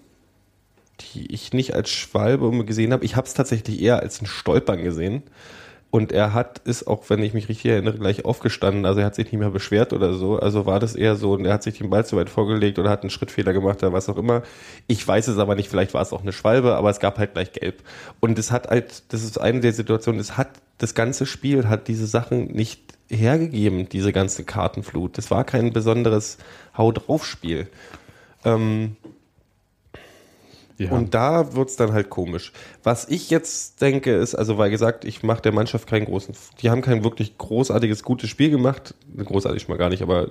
[SPEAKER 4] die ich nicht als Schwalbe gesehen habe. Ich habe es tatsächlich eher als ein Stolpern gesehen. Und er hat, ist auch, wenn ich mich richtig erinnere, gleich aufgestanden. Also er hat sich nicht mehr beschwert oder so. Also war das eher so, und er hat sich den Ball zu weit vorgelegt oder hat einen Schrittfehler gemacht oder was auch immer. Ich weiß es aber nicht, vielleicht war es auch eine Schwalbe, aber es gab halt gleich gelb. Und es hat halt, das ist eine der Situationen, es hat, das ganze Spiel hat diese Sachen nicht hergegeben, diese ganze Kartenflut. Das war kein besonderes Hau drauf Spiel. Ähm,
[SPEAKER 5] ja.
[SPEAKER 4] und da wird's dann halt komisch. Was ich jetzt denke, ist, also weil gesagt, ich mache der Mannschaft keinen großen, die haben kein wirklich großartiges, gutes Spiel gemacht. Großartig schon mal gar nicht, aber äh,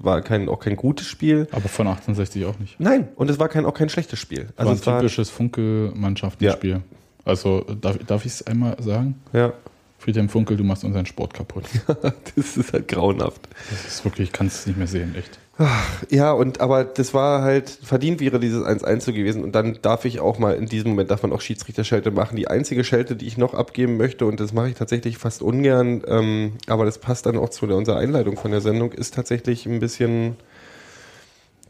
[SPEAKER 4] war kein, auch kein gutes Spiel.
[SPEAKER 5] Aber von 68 auch nicht.
[SPEAKER 4] Nein, und es war kein, auch kein schlechtes Spiel.
[SPEAKER 5] Also war ein
[SPEAKER 4] es
[SPEAKER 5] typisches Funke-Mannschaftenspiel. Also darf, darf ich es einmal sagen?
[SPEAKER 4] ja,
[SPEAKER 5] Friedhelm Funkel, du machst unseren Sport kaputt. <laughs>
[SPEAKER 4] das ist halt grauenhaft.
[SPEAKER 5] Das ist wirklich, ich kann es nicht mehr sehen, echt.
[SPEAKER 4] Ja, und aber das war halt, verdient wäre dieses 1-1 so gewesen. Und dann darf ich auch mal, in diesem Moment darf man auch Schiedsrichterschelte machen. Die einzige Schelte, die ich noch abgeben möchte, und das mache ich tatsächlich fast ungern, ähm, aber das passt dann auch zu der, unserer Einleitung von der Sendung, ist tatsächlich ein bisschen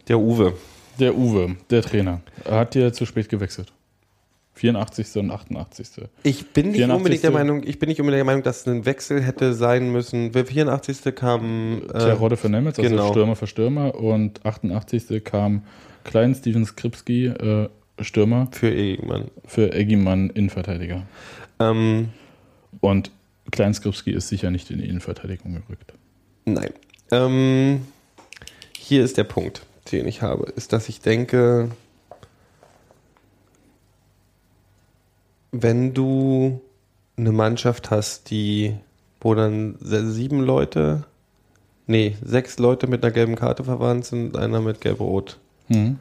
[SPEAKER 4] der Uwe.
[SPEAKER 5] Der Uwe, der Trainer, er hat dir zu spät gewechselt. 84. und 88.
[SPEAKER 4] Ich bin nicht
[SPEAKER 5] 84.
[SPEAKER 4] unbedingt der Meinung, ich bin nicht unbedingt der Meinung, dass ein Wechsel hätte sein müssen. Der 84. kam äh,
[SPEAKER 5] Terodde für Nemetz, also
[SPEAKER 4] genau.
[SPEAKER 5] Stürmer für Stürmer. Und 88. kam Klein Steven Skripski, äh, Stürmer,
[SPEAKER 4] für Egemann.
[SPEAKER 5] für Eggimann, Innenverteidiger.
[SPEAKER 4] Ähm,
[SPEAKER 5] Und Klein Skripski ist sicher nicht in die Innenverteidigung gerückt.
[SPEAKER 4] Nein. Ähm, hier ist der Punkt, den ich habe, ist, dass ich denke, wenn du eine Mannschaft hast, die, wo dann sieben Leute, nee, sechs Leute mit einer gelben Karte verwandt sind, einer mit gelb-rot.
[SPEAKER 5] Mhm.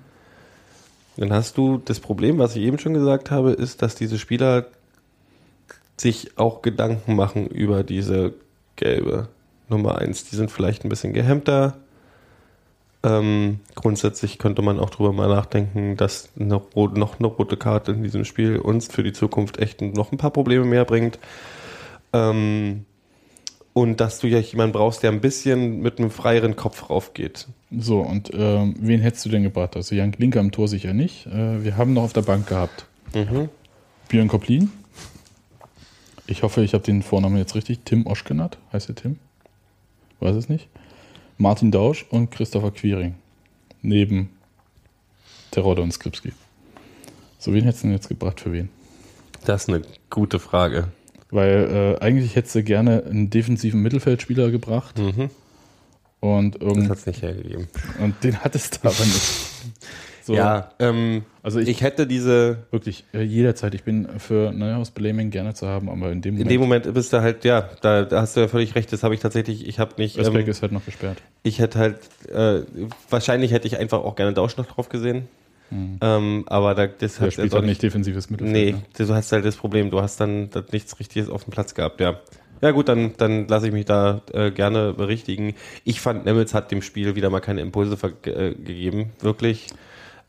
[SPEAKER 4] Dann hast du das Problem, was ich eben schon gesagt habe, ist, dass diese Spieler sich auch Gedanken machen über diese gelbe Nummer eins. Die sind vielleicht ein bisschen gehemmter. Ähm, grundsätzlich könnte man auch drüber mal nachdenken, dass eine noch eine rote Karte in diesem Spiel uns für die Zukunft echt noch ein paar Probleme mehr bringt. Ähm, und dass du ja jemanden brauchst, der ein bisschen mit einem freieren Kopf raufgeht.
[SPEAKER 5] So, und ähm, wen hättest du denn gebracht? Also Jan Klinker am Tor sicher nicht. Äh, wir haben noch auf der Bank gehabt
[SPEAKER 4] Mhm.
[SPEAKER 5] Björn Koplin. Ich hoffe, ich habe den Vornamen jetzt richtig. Tim Oschkenat, heißt der Tim? Weiß es nicht. Martin Dausch und Christopher Quiring. Neben Terodde und Skripski. So, wen hättest du denn jetzt gebracht für wen?
[SPEAKER 4] Das ist eine gute Frage.
[SPEAKER 5] Weil äh, eigentlich hättest du gerne einen defensiven Mittelfeldspieler gebracht
[SPEAKER 4] Mhm.
[SPEAKER 5] und,
[SPEAKER 4] Das
[SPEAKER 5] irgend,
[SPEAKER 4] hat es nicht hergegeben.
[SPEAKER 5] und den hattest du aber nicht. <laughs> So,
[SPEAKER 4] Ja, ähm,
[SPEAKER 5] also ich,
[SPEAKER 4] ich hätte diese,
[SPEAKER 5] wirklich äh, jederzeit, ich bin für Neuhaus Blaming gerne zu haben, aber in dem
[SPEAKER 4] in
[SPEAKER 5] Moment,
[SPEAKER 4] dem Moment bist du halt, ja, da, da hast du ja völlig recht, das habe ich tatsächlich, ich habe nicht,
[SPEAKER 5] Respekt
[SPEAKER 4] ähm,
[SPEAKER 5] ist halt noch gesperrt.
[SPEAKER 4] ich hätte halt, äh, wahrscheinlich hätte ich einfach auch gerne Dausch noch drauf gesehen, ähm, aber da, das
[SPEAKER 5] Der
[SPEAKER 4] hat
[SPEAKER 5] spielt halt nicht defensives Mittelfeld.
[SPEAKER 4] Nee,
[SPEAKER 5] Ne?
[SPEAKER 4] du hast halt das Problem, du hast dann das nichts Richtiges auf dem Platz gehabt, ja. Ja gut, dann, dann lasse ich mich da äh, gerne berichtigen. Ich fand, Nemitz hat dem Spiel wieder mal keine Impulse äh, gegeben, wirklich.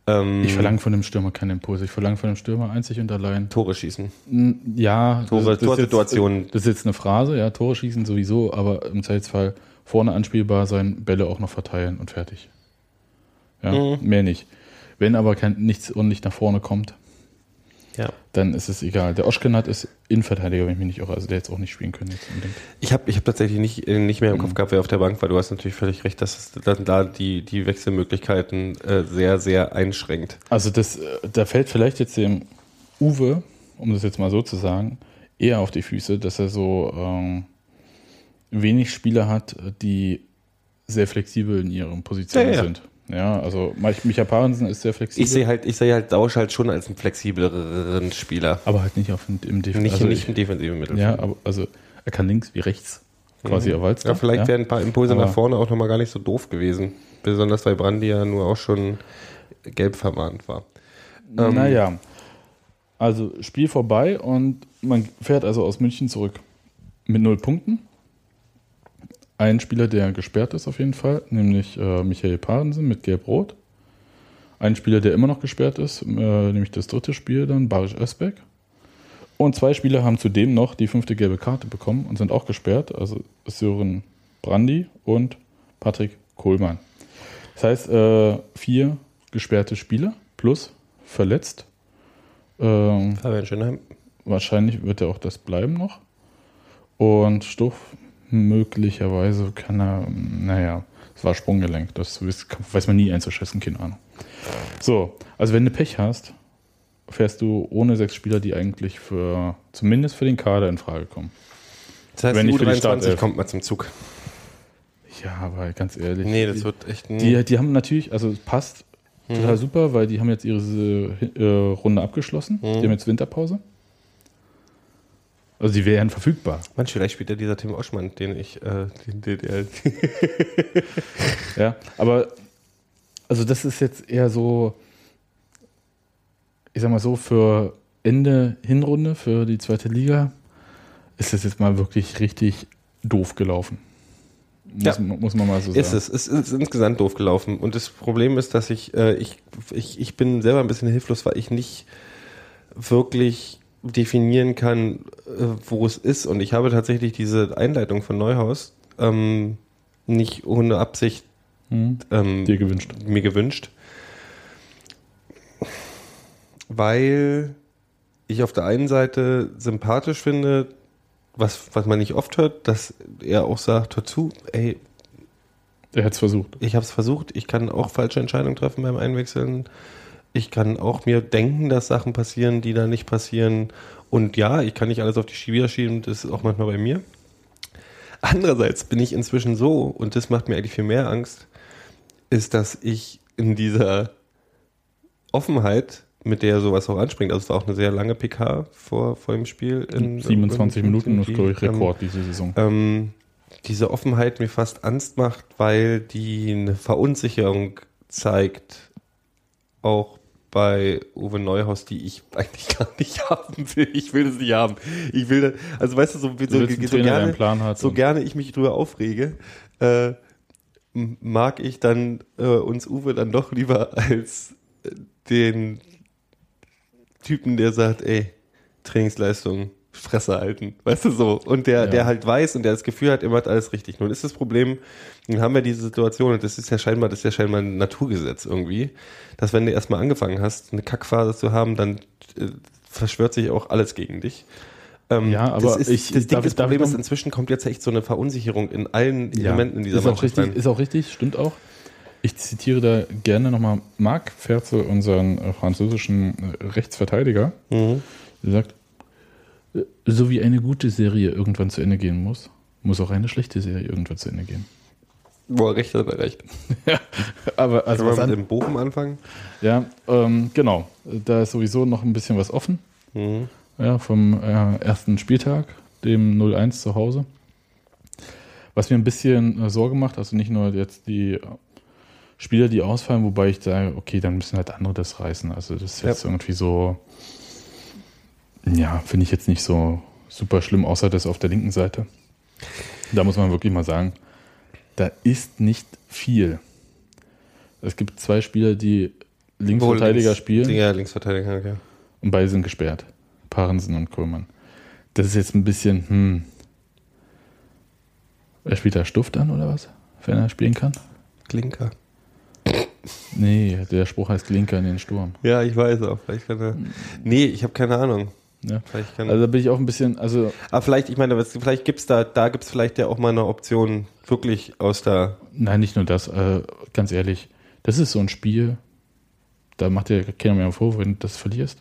[SPEAKER 4] Ähm,
[SPEAKER 5] Ich verlange von dem Stürmer keine Impulse. Ich verlange von dem Stürmer einzig und allein.
[SPEAKER 4] Tore schießen.
[SPEAKER 5] Ja,
[SPEAKER 4] Tore-
[SPEAKER 5] das, das, ist
[SPEAKER 4] Torsituationen.
[SPEAKER 5] jetzt, das ist jetzt eine Phrase, ja, Tore schießen sowieso, aber im Zweifelsfall vorne anspielbar sein, Bälle auch noch verteilen und fertig. Ja,
[SPEAKER 4] Mhm.
[SPEAKER 5] mehr nicht. Wenn aber kein, nichts ordentlich nach vorne kommt,
[SPEAKER 4] Ja.
[SPEAKER 5] dann ist es egal. Der Oschkenat ist Innenverteidiger, wenn ich mich nicht irre, also der jetzt auch nicht spielen können.
[SPEAKER 4] Ich habe ich hab tatsächlich nicht, äh, nicht mehr im Kopf gehabt, wer auf der Bank war. Du hast natürlich völlig recht, dass es dann da die, die Wechselmöglichkeiten äh, sehr, sehr einschränkt.
[SPEAKER 5] Also das, äh, da fällt vielleicht jetzt dem Uwe, um das jetzt mal so zu sagen, eher auf die Füße, dass er so ähm, wenig Spieler hat, die sehr flexibel in ihren Positionen
[SPEAKER 4] Ja, ja.
[SPEAKER 5] sind. Ja, also Mich- Micha Parensen ist sehr flexibel,
[SPEAKER 4] Ich sehe halt, ich sehe halt Dausch halt schon als einen flexibleren Spieler.
[SPEAKER 5] aber halt nicht auf dem, im Def
[SPEAKER 4] Nicht,
[SPEAKER 5] also
[SPEAKER 4] nicht
[SPEAKER 5] ich-
[SPEAKER 4] im defensiven Mittelfeld.
[SPEAKER 5] Ja, aber also er kann links wie rechts quasi erwalzt.
[SPEAKER 4] Ja, vielleicht wären ein paar Impulse
[SPEAKER 5] Aber-
[SPEAKER 4] nach vorne auch nochmal gar nicht so doof gewesen. Besonders weil Brandi ja nur auch schon gelb vermahnt war. Ähm,
[SPEAKER 5] naja, also Spiel vorbei und man fährt also aus München zurück mit null Punkten. Ein Spieler, der gesperrt ist auf jeden Fall, nämlich äh, Michael Parensen mit Gelb-Rot. Ein Spieler, der immer noch gesperrt ist, äh, nämlich das dritte Spiel dann, Barisch Özbek. Und zwei Spieler haben zudem noch die fünfte gelbe Karte bekommen und sind auch gesperrt, also Sören Brandi und Patrick Kohlmann. Das heißt, äh, vier gesperrte Spieler plus verletzt. Ähm,
[SPEAKER 4] Fabian Schönheim.
[SPEAKER 5] wahrscheinlich wird er auch das bleiben noch. Und Stuff möglicherweise kann er, naja, es war Sprunggelenk, das weiß man nie einzuschätzen, keine Ahnung. So, also wenn du Pech hast, fährst du ohne sechs Spieler, die eigentlich für, zumindest für den Kader in Frage kommen.
[SPEAKER 4] Das heißt,
[SPEAKER 5] Wenn
[SPEAKER 4] die
[SPEAKER 5] nicht für die
[SPEAKER 4] U23
[SPEAKER 5] Startelf.
[SPEAKER 4] kommt mal zum Zug.
[SPEAKER 5] Ja, aber ganz ehrlich.
[SPEAKER 4] Nee, das
[SPEAKER 5] die,
[SPEAKER 4] wird echt
[SPEAKER 5] die, die haben natürlich, also es passt total super, weil die haben jetzt ihre äh, Runde abgeschlossen. Die haben jetzt Winterpause. Also die wären verfügbar.
[SPEAKER 4] Manch, vielleicht spielt ja dieser Tim Oschmann, den ich, äh, den, den, der,
[SPEAKER 5] Ja, aber also das ist jetzt eher so, ich sag mal so, für Ende Hinrunde, für die zweite Liga, ist das jetzt mal wirklich richtig doof gelaufen. Muss,
[SPEAKER 4] Ja.
[SPEAKER 5] muss man mal so sagen.
[SPEAKER 4] Ist es. Es ist insgesamt doof gelaufen. Und das Problem ist, dass ich, äh, ich, ich, ich bin selber ein bisschen hilflos, weil ich nicht wirklich definieren kann, äh, wo es ist. Und ich habe tatsächlich diese Einleitung von Neuhaus ähm, nicht ohne Absicht
[SPEAKER 5] Hm,
[SPEAKER 4] ähm,
[SPEAKER 5] dir gewünscht.
[SPEAKER 4] mir gewünscht. Weil ich auf der einen Seite sympathisch finde, was, was man nicht oft hört, dass er auch sagt, hör zu, ey,
[SPEAKER 5] Er hat es versucht.
[SPEAKER 4] ich habe es versucht, ich kann auch falsche Entscheidungen treffen beim Einwechseln. Ich kann auch mir denken, dass Sachen passieren, die da nicht passieren. Und ja, ich kann nicht alles auf die Spieler schieben, das ist auch manchmal bei mir. Andererseits bin ich inzwischen so, und das macht mir eigentlich viel mehr Angst, ist, dass ich in dieser Offenheit, mit der sowas auch anspringt, also es war auch eine sehr lange PK vor, vor dem Spiel. In,
[SPEAKER 5] 27 Minuten ist, glaube ich,
[SPEAKER 4] ähm,
[SPEAKER 5] Rekord diese Saison.
[SPEAKER 4] ähm, diese Offenheit mir fast Angst macht, weil die eine Verunsicherung zeigt, auch bei Uwe Neuhaus, die ich eigentlich <laughs> gar nicht haben will. Ich will das nicht haben. Ich will, das, also weißt du, so, so,
[SPEAKER 5] einen
[SPEAKER 4] so, gerne, so gerne ich mich drüber aufrege, äh, mag ich dann äh, uns Uwe dann doch lieber <laughs> als äh, den Typen, der sagt, ey, Trainingsleistung, Fresse halten, weißt du so. Und der,
[SPEAKER 5] Ja.
[SPEAKER 4] der halt weiß und der das Gefühl hat, er macht alles richtig. Nun ist das Problem, nun haben wir diese Situation, und das ist ja scheinbar, das ist ja scheinbar ein Naturgesetz irgendwie, dass wenn du erstmal angefangen hast, eine Kackphase zu haben, dann äh, verschwört sich auch alles gegen dich. Ähm,
[SPEAKER 5] Ja, aber
[SPEAKER 4] das, ist,
[SPEAKER 5] ich-
[SPEAKER 4] das, Ding, das Problem ist, inzwischen kommt jetzt echt so eine Verunsicherung in allen Elementen in dieser
[SPEAKER 5] ist auch,
[SPEAKER 4] Mannschaft
[SPEAKER 5] richtig,
[SPEAKER 4] rein.
[SPEAKER 5] ist auch richtig, stimmt auch. Ich zitiere da gerne nochmal Marc Ferzel, unseren französischen äh, Rechtsverteidiger.
[SPEAKER 4] Mhm.
[SPEAKER 5] Der sagt, so wie eine gute Serie irgendwann zu Ende gehen muss, muss auch eine schlechte Serie irgendwann zu Ende gehen.
[SPEAKER 4] Boah, recht hat er recht. <laughs>
[SPEAKER 5] Aber also
[SPEAKER 4] Können
[SPEAKER 5] was
[SPEAKER 4] wir
[SPEAKER 5] an,
[SPEAKER 4] mit dem Bochum anfangen?
[SPEAKER 5] ja, ähm, genau. Da ist sowieso noch ein bisschen was offen.
[SPEAKER 4] Mhm.
[SPEAKER 5] Ja, vom äh, ersten Spieltag, dem 0-1 zu Hause. Was mir ein bisschen äh, Sorge macht, also nicht nur jetzt die äh, Spieler, die ausfallen, wobei ich sage, okay, dann müssen halt andere das reißen. Also das ist jetzt
[SPEAKER 4] Ja.
[SPEAKER 5] irgendwie so, ja, finde ich jetzt nicht so super schlimm, außer das auf der linken Seite. Da muss man wirklich mal sagen, da ist nicht viel. Es gibt zwei Spieler, die Linksverteidiger
[SPEAKER 4] links,
[SPEAKER 5] spielen.
[SPEAKER 4] Ja, Linksverteidiger, okay.
[SPEAKER 5] Und beide sind gesperrt. Parensen und Kohlmann. Das ist jetzt ein bisschen, hm. Er spielt da Stuft an oder was? Wenn er spielen kann?
[SPEAKER 4] Klinker.
[SPEAKER 5] Nee, der Spruch heißt Linker in den Sturm.
[SPEAKER 4] Ja, ich weiß auch. Vielleicht kann er. Nee, ich habe keine Ahnung.
[SPEAKER 5] Ja. Also da bin ich auch ein bisschen, also
[SPEAKER 4] aber vielleicht, ich meine, vielleicht gibt's da, da gibt's vielleicht ja auch mal eine Option wirklich aus der.
[SPEAKER 5] nein, nicht nur das, äh, ganz ehrlich, das ist so ein Spiel, da macht dir keiner mehr vor, wenn du das verlierst.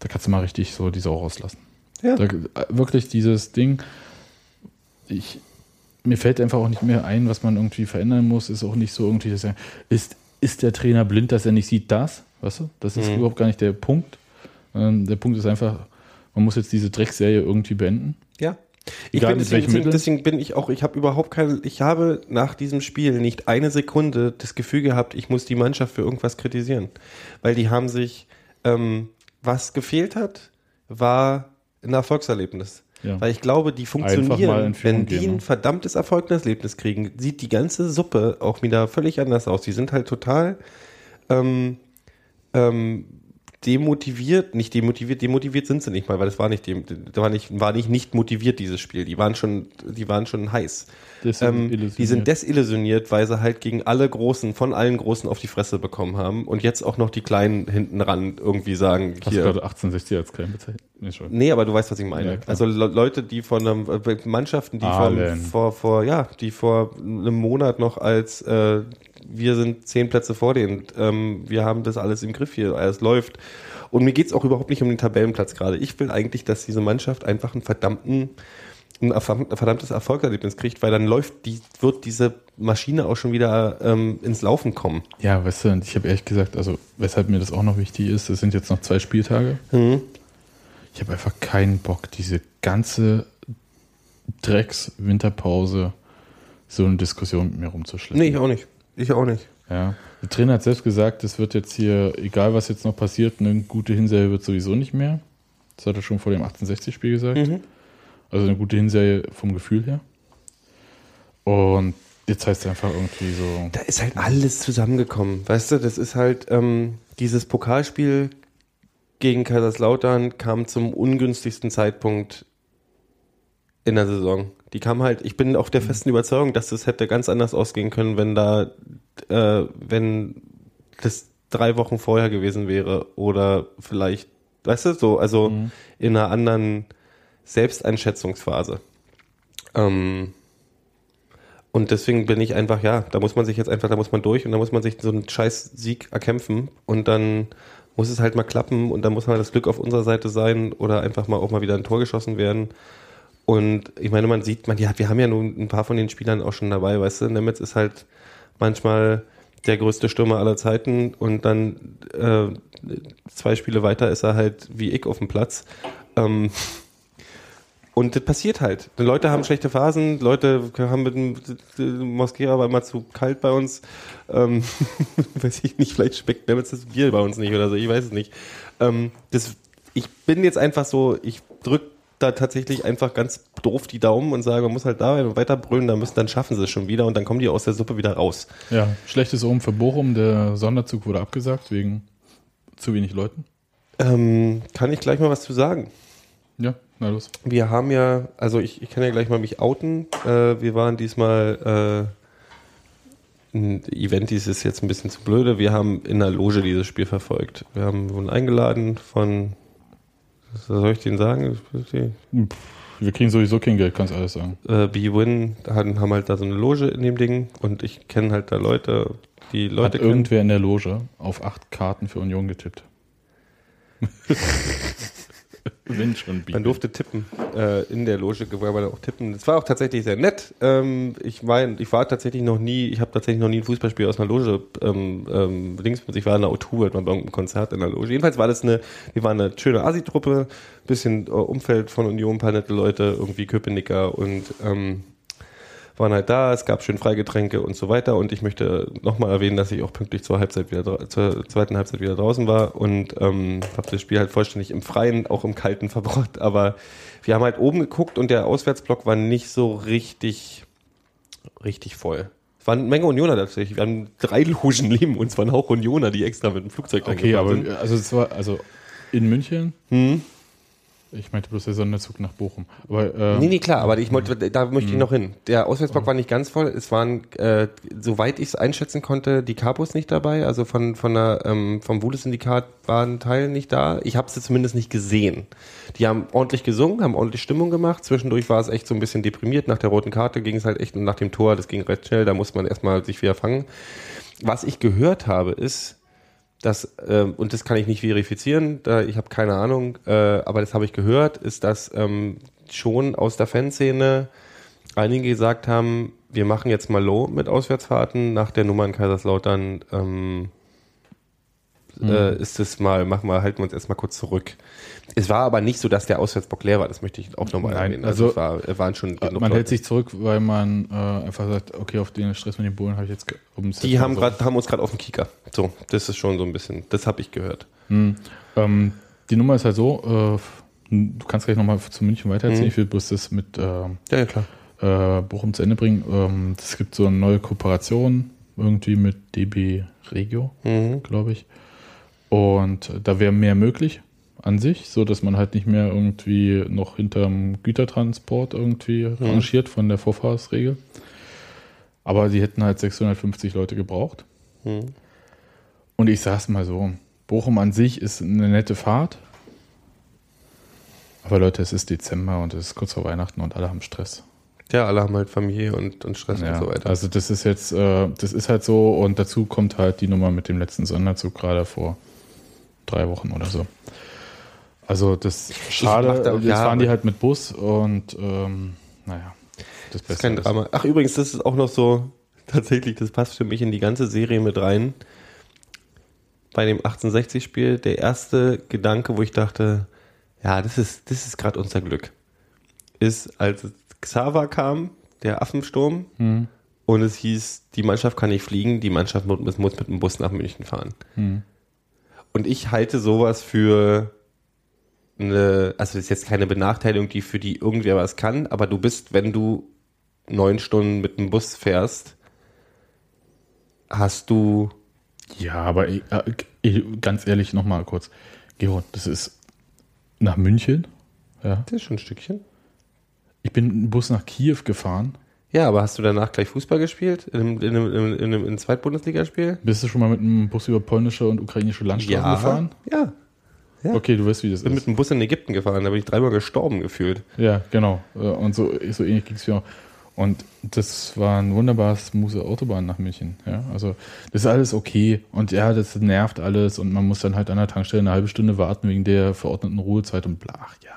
[SPEAKER 5] Da kannst du mal richtig so die Sau rauslassen.
[SPEAKER 4] Ja.
[SPEAKER 5] Da, äh, wirklich dieses Ding, ich, mir fällt einfach auch nicht mehr ein, was man irgendwie verändern muss. Ist auch nicht so irgendwie, dass er, ist, ist der Trainer blind, dass er nicht sieht das? Weißt du? Das ist
[SPEAKER 4] Mhm.
[SPEAKER 5] überhaupt gar nicht der Punkt. Ähm, der Punkt ist einfach, man muss jetzt diese Dreckserie irgendwie beenden.
[SPEAKER 4] Ja. Ich bin, deswegen, deswegen, bin ich auch, ich habe überhaupt keine, ich habe nach diesem Spiel nicht eine Sekunde das Gefühl gehabt, ich muss die Mannschaft für irgendwas kritisieren. Weil die haben sich, ähm, was gefehlt hat, war ein Erfolgserlebnis.
[SPEAKER 5] Ja.
[SPEAKER 4] Weil ich glaube, die funktionieren, wenn die ein
[SPEAKER 5] ne?
[SPEAKER 4] verdammtes Erfolgserlebnis kriegen, sieht die ganze Suppe auch wieder völlig anders aus. Die sind halt total ähm, ähm, demotiviert, nicht demotiviert, demotiviert sind sie nicht mal, weil es war nicht, dem, war nicht, war nicht, nicht motiviert, dieses Spiel. Die waren schon, die waren schon heiß. Ähm, die sind desillusioniert, weil sie halt gegen alle Großen, von allen Großen auf die Fresse bekommen haben und jetzt auch noch die Kleinen hinten ran irgendwie sagen,
[SPEAKER 5] Hast du
[SPEAKER 4] hier.
[SPEAKER 5] gerade 1860 als klein bezeichnet? Nee.
[SPEAKER 4] Nee, aber du weißt, was ich meine.
[SPEAKER 5] Ja,
[SPEAKER 4] also Le Leute, die von einem, äh, Mannschaften, die von, vor, vor, ja, die vor einem Monat noch als, äh, wir sind zehn Plätze vor denen, ähm, wir haben das alles im Griff hier, alles läuft. Und mir geht's auch überhaupt nicht um den Tabellenplatz gerade. Ich will eigentlich, dass diese Mannschaft einfach einen verdammten, ein verdammtes Erfolgserlebnis kriegt, weil dann läuft die, wird diese Maschine auch schon wieder ähm, ins Laufen kommen.
[SPEAKER 5] Ja, weißt du, ich habe ehrlich gesagt, also weshalb mir das auch noch wichtig ist, es sind jetzt noch zwei Spieltage.
[SPEAKER 4] Mhm.
[SPEAKER 5] Ich habe einfach keinen Bock, diese ganze Drecks-Winterpause so eine Diskussion mit mir rumzuschleppen.
[SPEAKER 4] Nee, ich auch nicht. Ich auch nicht.
[SPEAKER 5] Ja. Der Trainer hat selbst gesagt, es wird jetzt hier, egal was jetzt noch passiert, eine gute Hinserie wird sowieso nicht mehr. Das hat er schon vor dem 1860-Spiel gesagt. Also eine gute Hinserie vom Gefühl her. Und jetzt heißt es einfach irgendwie so.
[SPEAKER 4] da ist halt alles zusammengekommen. Weißt du, das ist halt ähm, dieses Pokalspiel gegen Kaiserslautern kam zum ungünstigsten Zeitpunkt in der Saison. Die kam halt, ich bin auf der festen Überzeugung, dass das hätte ganz anders ausgehen können, wenn da, äh, wenn das drei Wochen vorher gewesen wäre oder vielleicht, weißt du, so, also in einer anderen Selbsteinschätzungsphase. Ähm, und deswegen bin ich einfach, ja, da muss man sich jetzt einfach, da muss man durch und da muss man sich so einen scheiß Sieg erkämpfen und dann muss es halt mal klappen und dann muss mal das Glück auf unserer Seite sein oder einfach mal auch mal wieder ein Tor geschossen werden. Und ich meine, man sieht, man, ja, wir haben ja nun ein paar von den Spielern auch schon dabei, weißt du, Nemetz ist halt manchmal der größte Stürmer aller Zeiten und dann äh, zwei Spiele weiter ist er halt wie ich auf dem Platz. Ähm, <laughs> und das passiert halt. Die Leute haben schlechte Phasen, Leute haben mit dem Moskera war immer zu kalt bei uns. Ähm, <laughs> weiß ich nicht, vielleicht schmeckt Nemetz das Bier bei uns nicht oder so, ich weiß es nicht. Ähm, das, ich bin jetzt einfach so, ich drück da tatsächlich einfach ganz doof die Daumen und sage, man muss halt da weiter brüllen, dann müssen, dann schaffen sie es schon wieder und dann kommen die aus der Suppe wieder raus.
[SPEAKER 5] Ja, schlechtes Omen für Bochum. Der Sonderzug wurde abgesagt wegen zu wenig Leuten.
[SPEAKER 4] Ähm, kann ich gleich mal was zu sagen?
[SPEAKER 5] Ja, na los.
[SPEAKER 4] Wir haben ja, also ich, ich kann ja gleich mal mich outen. Äh, wir waren diesmal, äh, ein Event dies ist jetzt ein bisschen zu blöde. Wir haben in der Loge dieses Spiel verfolgt. Wir haben wurden eingeladen von, was soll ich denen sagen?
[SPEAKER 5] Wir kriegen sowieso kein Geld, kannst alles sagen.
[SPEAKER 4] Äh, B-Win haben halt da so eine Loge in dem Ding und ich kenne halt da Leute, die
[SPEAKER 5] Hat
[SPEAKER 4] Leute kennen.
[SPEAKER 5] irgendwer in der Loge auf acht Karten für Union getippt. <laughs> <laughs> Wenn schon
[SPEAKER 4] Man durfte tippen äh, in der Loge, weil man auch tippen. Es war auch tatsächlich sehr nett. Ähm, ich mein, ich war tatsächlich noch nie, ich habe tatsächlich noch nie ein Fußballspiel aus einer Loge ähm, ähm, links. Ich war in der O2, halt bei irgendeinem Konzert in der Loge. Jedenfalls war das eine, wir waren eine schöne Asi-Truppe, bisschen äh, Umfeld von Union, ein paar nette Leute, irgendwie Köpenicker und ähm, waren halt da, es gab schön Freigetränke und so weiter und ich möchte nochmal erwähnen, dass ich auch pünktlich zur Halbzeit wieder zur zweiten Halbzeit wieder draußen war und ähm, habe das Spiel halt vollständig im Freien, auch im Kalten <laughs> verbracht, aber wir haben halt oben geguckt und der Auswärtsblock war nicht so richtig richtig voll. Es waren eine Menge Unioner tatsächlich. Wir haben drei Logen neben uns, waren auch Unioner, die extra mit dem Flugzeug
[SPEAKER 5] Okay, aber also es war also in München.
[SPEAKER 4] Hm.
[SPEAKER 5] Ich meinte bloß der Sonderzug nach Bochum. Aber, äh,
[SPEAKER 4] Nee, nee, klar, aber ich wollte, da möchte ich noch hin. Der Auswärtsblock war nicht ganz voll. Es waren, äh, soweit ich es einschätzen konnte, die Capos nicht dabei. Also von, von der, ähm, vom Wuhle-Syndikat war ein Teil nicht da. Ich habe sie zumindest nicht gesehen. Die haben ordentlich gesungen, haben ordentlich Stimmung gemacht. Zwischendurch war es echt so ein bisschen deprimiert. Nach der roten Karte ging es halt echt und nach dem Tor, das ging recht schnell, da muss man erstmal sich wieder fangen. Was ich gehört habe, ist, dass, ähm, und das kann ich nicht verifizieren, da, ich habe keine Ahnung, äh, aber das habe ich gehört, ist, dass ähm, schon aus der Fanszene einige gesagt haben, wir machen jetzt mal low mit Auswärtsfahrten, nach der Nummer in Kaiserslautern ähm, äh, ist es mal, machen wir, halten wir uns erstmal kurz zurück. Es war aber nicht so, dass der Auswärtsbock leer war, das möchte ich auch nochmal erwähnen.
[SPEAKER 5] also,
[SPEAKER 4] es war, waren schon genug
[SPEAKER 5] man
[SPEAKER 4] Leute.
[SPEAKER 5] hält sich zurück, weil man äh, einfach sagt, okay, auf den Stress mit den Bullen habe ich jetzt ge- um
[SPEAKER 4] Die haben, grad, haben uns gerade auf dem Kicker. So, das ist schon so ein bisschen, das habe ich gehört.
[SPEAKER 5] Ähm, die Nummer ist halt so, äh, du kannst gleich nochmal zu München weitererzählen.
[SPEAKER 4] Mhm.
[SPEAKER 5] Ich will bloß das mit äh,
[SPEAKER 4] Ja, ja, klar.
[SPEAKER 5] äh, Bochum zu Ende bringen. Ähm, es gibt so eine neue Kooperation irgendwie mit DB Regio,
[SPEAKER 4] Mhm.
[SPEAKER 5] glaube ich. Und da wäre mehr möglich an sich, so dass man halt nicht mehr irgendwie noch hinterm Gütertransport irgendwie
[SPEAKER 4] Mhm.
[SPEAKER 5] rangiert von der Vorfahrtsregel. Aber sie hätten halt 650 Leute gebraucht.
[SPEAKER 4] Mhm.
[SPEAKER 5] Und ich sag's mal so, Bochum an sich ist eine nette Fahrt. Aber Leute, es ist Dezember und es ist kurz vor Weihnachten und alle haben Stress.
[SPEAKER 4] Ja, alle haben halt Familie und, und Stress und so weiter.
[SPEAKER 5] Also das ist jetzt, äh, das ist halt so und dazu kommt halt die Nummer mit dem letzten Sonderzug gerade vor drei Wochen oder so. Also das schade,
[SPEAKER 4] da-
[SPEAKER 5] jetzt
[SPEAKER 4] ja,
[SPEAKER 5] fahren die halt mit Bus und ähm, naja, das
[SPEAKER 4] Das ist kein Drama. Ach, übrigens, das ist auch noch so, <laughs> tatsächlich, das passt für mich in die ganze Serie mit rein. Bei dem 1860-Spiel, der erste Gedanke, wo ich dachte, ja, das ist, das ist gerade unser Glück, ist, als Xaver kam, der Affensturm,
[SPEAKER 5] Hm.
[SPEAKER 4] und es hieß, die Mannschaft kann nicht fliegen, die Mannschaft muss, muss mit dem Bus nach München fahren.
[SPEAKER 5] Hm.
[SPEAKER 4] Und ich halte sowas für eine, also das ist jetzt keine Benachteiligung, die für die irgendwer was kann, aber du bist, wenn du neun Stunden mit dem Bus fährst, hast du,
[SPEAKER 5] Ja, aber ich, äh, ich, ganz ehrlich nochmal kurz, Gero, das ist nach München. Ja.
[SPEAKER 4] das ist schon ein Stückchen.
[SPEAKER 5] Ich bin mit dem Bus nach Kiew gefahren.
[SPEAKER 4] Ja, aber hast du danach gleich Fußball gespielt? In einem, in einem, in einem, in einem, in einem Zweitbundesligaspiel?
[SPEAKER 5] Bist du schon mal mit dem Bus über polnische und ukrainische Landstraßen gefahren?
[SPEAKER 4] Ja. Ja.
[SPEAKER 5] Okay, du weißt, wie das
[SPEAKER 4] Ich bin mit
[SPEAKER 5] ist.
[SPEAKER 4] dem Bus in Ägypten gefahren, da bin ich dreimal gestorben gefühlt.
[SPEAKER 5] Ja, genau. Äh, Und so, so ähnlich ging es mir auch. Und das war ein wunderbar smooth Autobahn nach München. Ja, also das ist alles okay. Und ja, das nervt alles und man muss dann halt an der Tankstelle eine halbe Stunde warten wegen der verordneten Ruhezeit und bla. Ach, ja.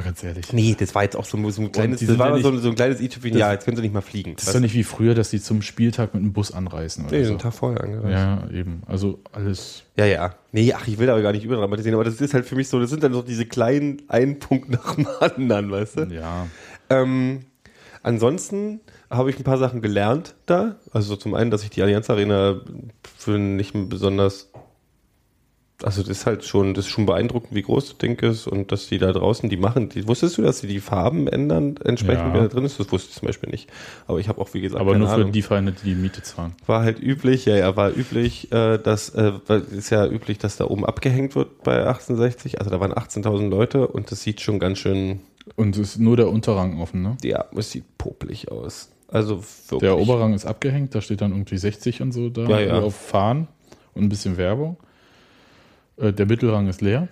[SPEAKER 5] Aber ganz ehrlich.
[SPEAKER 4] Nee, das war jetzt auch so, so ein kleines, das war
[SPEAKER 5] ja
[SPEAKER 4] so, so ein kleines i-Tüpfchen, ja, jetzt können sie nicht mal fliegen.
[SPEAKER 5] Das ist doch nicht wie früher, dass die zum Spieltag mit dem Bus anreisen oder
[SPEAKER 4] Nee,
[SPEAKER 5] so.
[SPEAKER 4] einen Tag vorher angereist.
[SPEAKER 5] Ja, eben. Also alles.
[SPEAKER 4] Ja, ja. Nee, ach, ich will aber gar nicht überdramatisieren, aber das ist halt für mich so, das sind dann so diese kleinen einen Punkt nach dem anderen, weißt du?
[SPEAKER 5] Ja.
[SPEAKER 4] Ähm, ansonsten habe ich ein paar Sachen gelernt da. Also zum einen, dass ich die Allianz Arena für nicht besonders, also das ist halt schon, das ist schon beeindruckend, wie groß das Ding ist und dass die da draußen, die machen, die, wusstest du, dass sie die Farben ändern, entsprechend
[SPEAKER 5] Ja.
[SPEAKER 4] wer da drin ist? Das wusste ich zum Beispiel nicht. Aber ich habe auch, wie gesagt,
[SPEAKER 5] Aber nur für
[SPEAKER 4] Ahnung
[SPEAKER 5] die Vereine, die die Miete zahlen.
[SPEAKER 4] war halt üblich, ja, ja, war üblich, äh, dass, äh, ist ja üblich, dass da oben abgehängt wird bei 1860. Also da waren 18.000 Leute und das sieht schon ganz schön,
[SPEAKER 5] Und es ist nur der Unterrang offen, ne?
[SPEAKER 4] ja, es sieht popelig aus. Also wirklich.
[SPEAKER 5] Der Oberrang ist abgehängt, da steht dann irgendwie 60 und so da
[SPEAKER 4] Ja, ja.
[SPEAKER 5] auf Fahren und ein bisschen Werbung. Äh, Der Mittelrang ist leer.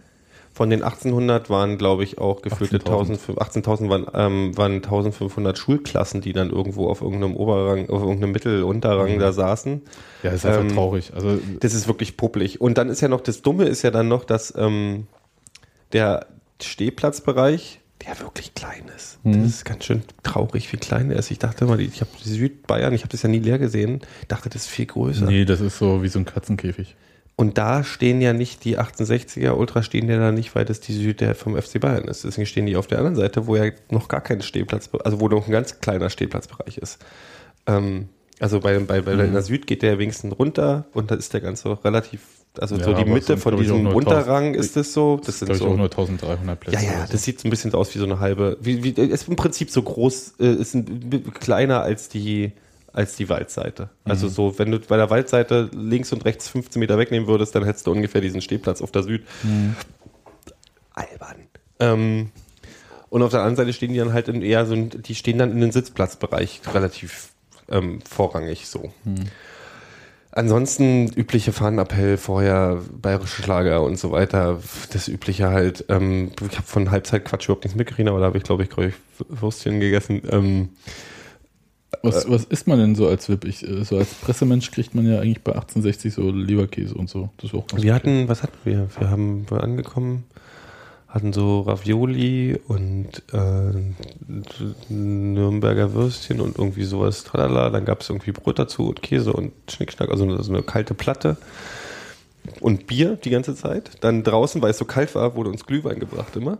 [SPEAKER 4] Von den 1800 waren, glaube ich, auch gefühlte
[SPEAKER 5] 18.000.
[SPEAKER 4] 18.000 18.000 waren, ähm, waren 1500 Schulklassen, die dann irgendwo auf irgendeinem Oberrang, auf irgendeinem Mittel-Unterrang da saßen.
[SPEAKER 5] Ja, ist einfach
[SPEAKER 4] Ähm,
[SPEAKER 5] traurig. Also
[SPEAKER 4] Das ist wirklich popelig. Und dann ist ja noch, das Dumme ist ja dann noch, dass ähm, der Stehplatzbereich, der wirklich klein ist.
[SPEAKER 5] Mhm.
[SPEAKER 4] Das ist ganz schön traurig, wie klein er ist. Ich dachte mal, ich habe Südbayern, ich habe das ja nie leer gesehen, dachte, das ist viel größer.
[SPEAKER 5] nee, das ist so wie so ein Katzenkäfig.
[SPEAKER 4] Und da stehen ja nicht die 1860er Ultra stehen ja da nicht, weil das die Süd der vom FC Bayern ist. Deswegen stehen die auf der anderen Seite, wo ja noch gar kein Stehplatz, also wo noch ein ganz kleiner Stehplatzbereich ist. Ähm, also bei, bei, bei
[SPEAKER 5] Mhm.
[SPEAKER 4] in der Süd geht der wenigstens runter und da ist der ganz so relativ, also
[SPEAKER 5] Ja,
[SPEAKER 4] so die Mitte von diesem Unterrang
[SPEAKER 5] 1000
[SPEAKER 4] ist es so.
[SPEAKER 5] Das,
[SPEAKER 4] Das sind
[SPEAKER 5] glaube ich, auch
[SPEAKER 4] so.
[SPEAKER 5] nur 1300 Plätze.
[SPEAKER 4] Ja, ja,
[SPEAKER 5] so.
[SPEAKER 4] das sieht so ein bisschen aus wie so eine halbe, wie, wie, ist im Prinzip so groß, äh, ist ein, kleiner als die, als die Waldseite. Also
[SPEAKER 5] Mhm.
[SPEAKER 4] so, wenn du bei der Waldseite links und rechts 15 Meter wegnehmen würdest, dann hättest du ungefähr diesen Stehplatz auf der Süd.
[SPEAKER 5] Mhm.
[SPEAKER 4] Albern. Ähm, und auf der anderen Seite stehen die dann halt in eher so, die stehen dann in den Sitzplatzbereich relativ ähm, vorrangig so. Ansonsten übliche Fahnenappell, vorher bayerische Schlager und so weiter. Das übliche halt. Ähm, ich habe von Halbzeit Quatsch überhaupt nichts mitgekriegt, aber da habe ich, glaube ich, glaub ich, Würstchen gegessen. Ähm,
[SPEAKER 5] Was, was isst man denn so als VIP? Ich, äh, so als Pressemensch kriegt man ja eigentlich bei 1860 so Leberkäse und so. Das ist auch ganz
[SPEAKER 4] wir
[SPEAKER 5] okay.
[SPEAKER 4] hatten, was hatten wir? Wir haben wir angekommen, hatten so Ravioli und äh, Nürnberger Würstchen und irgendwie sowas. Tralala. Dann gab es irgendwie Brot dazu und Käse und Schnickschnack, also so eine kalte Platte. Und Bier die ganze Zeit. Dann draußen, weil es so kalt war, wurde uns Glühwein gebracht immer.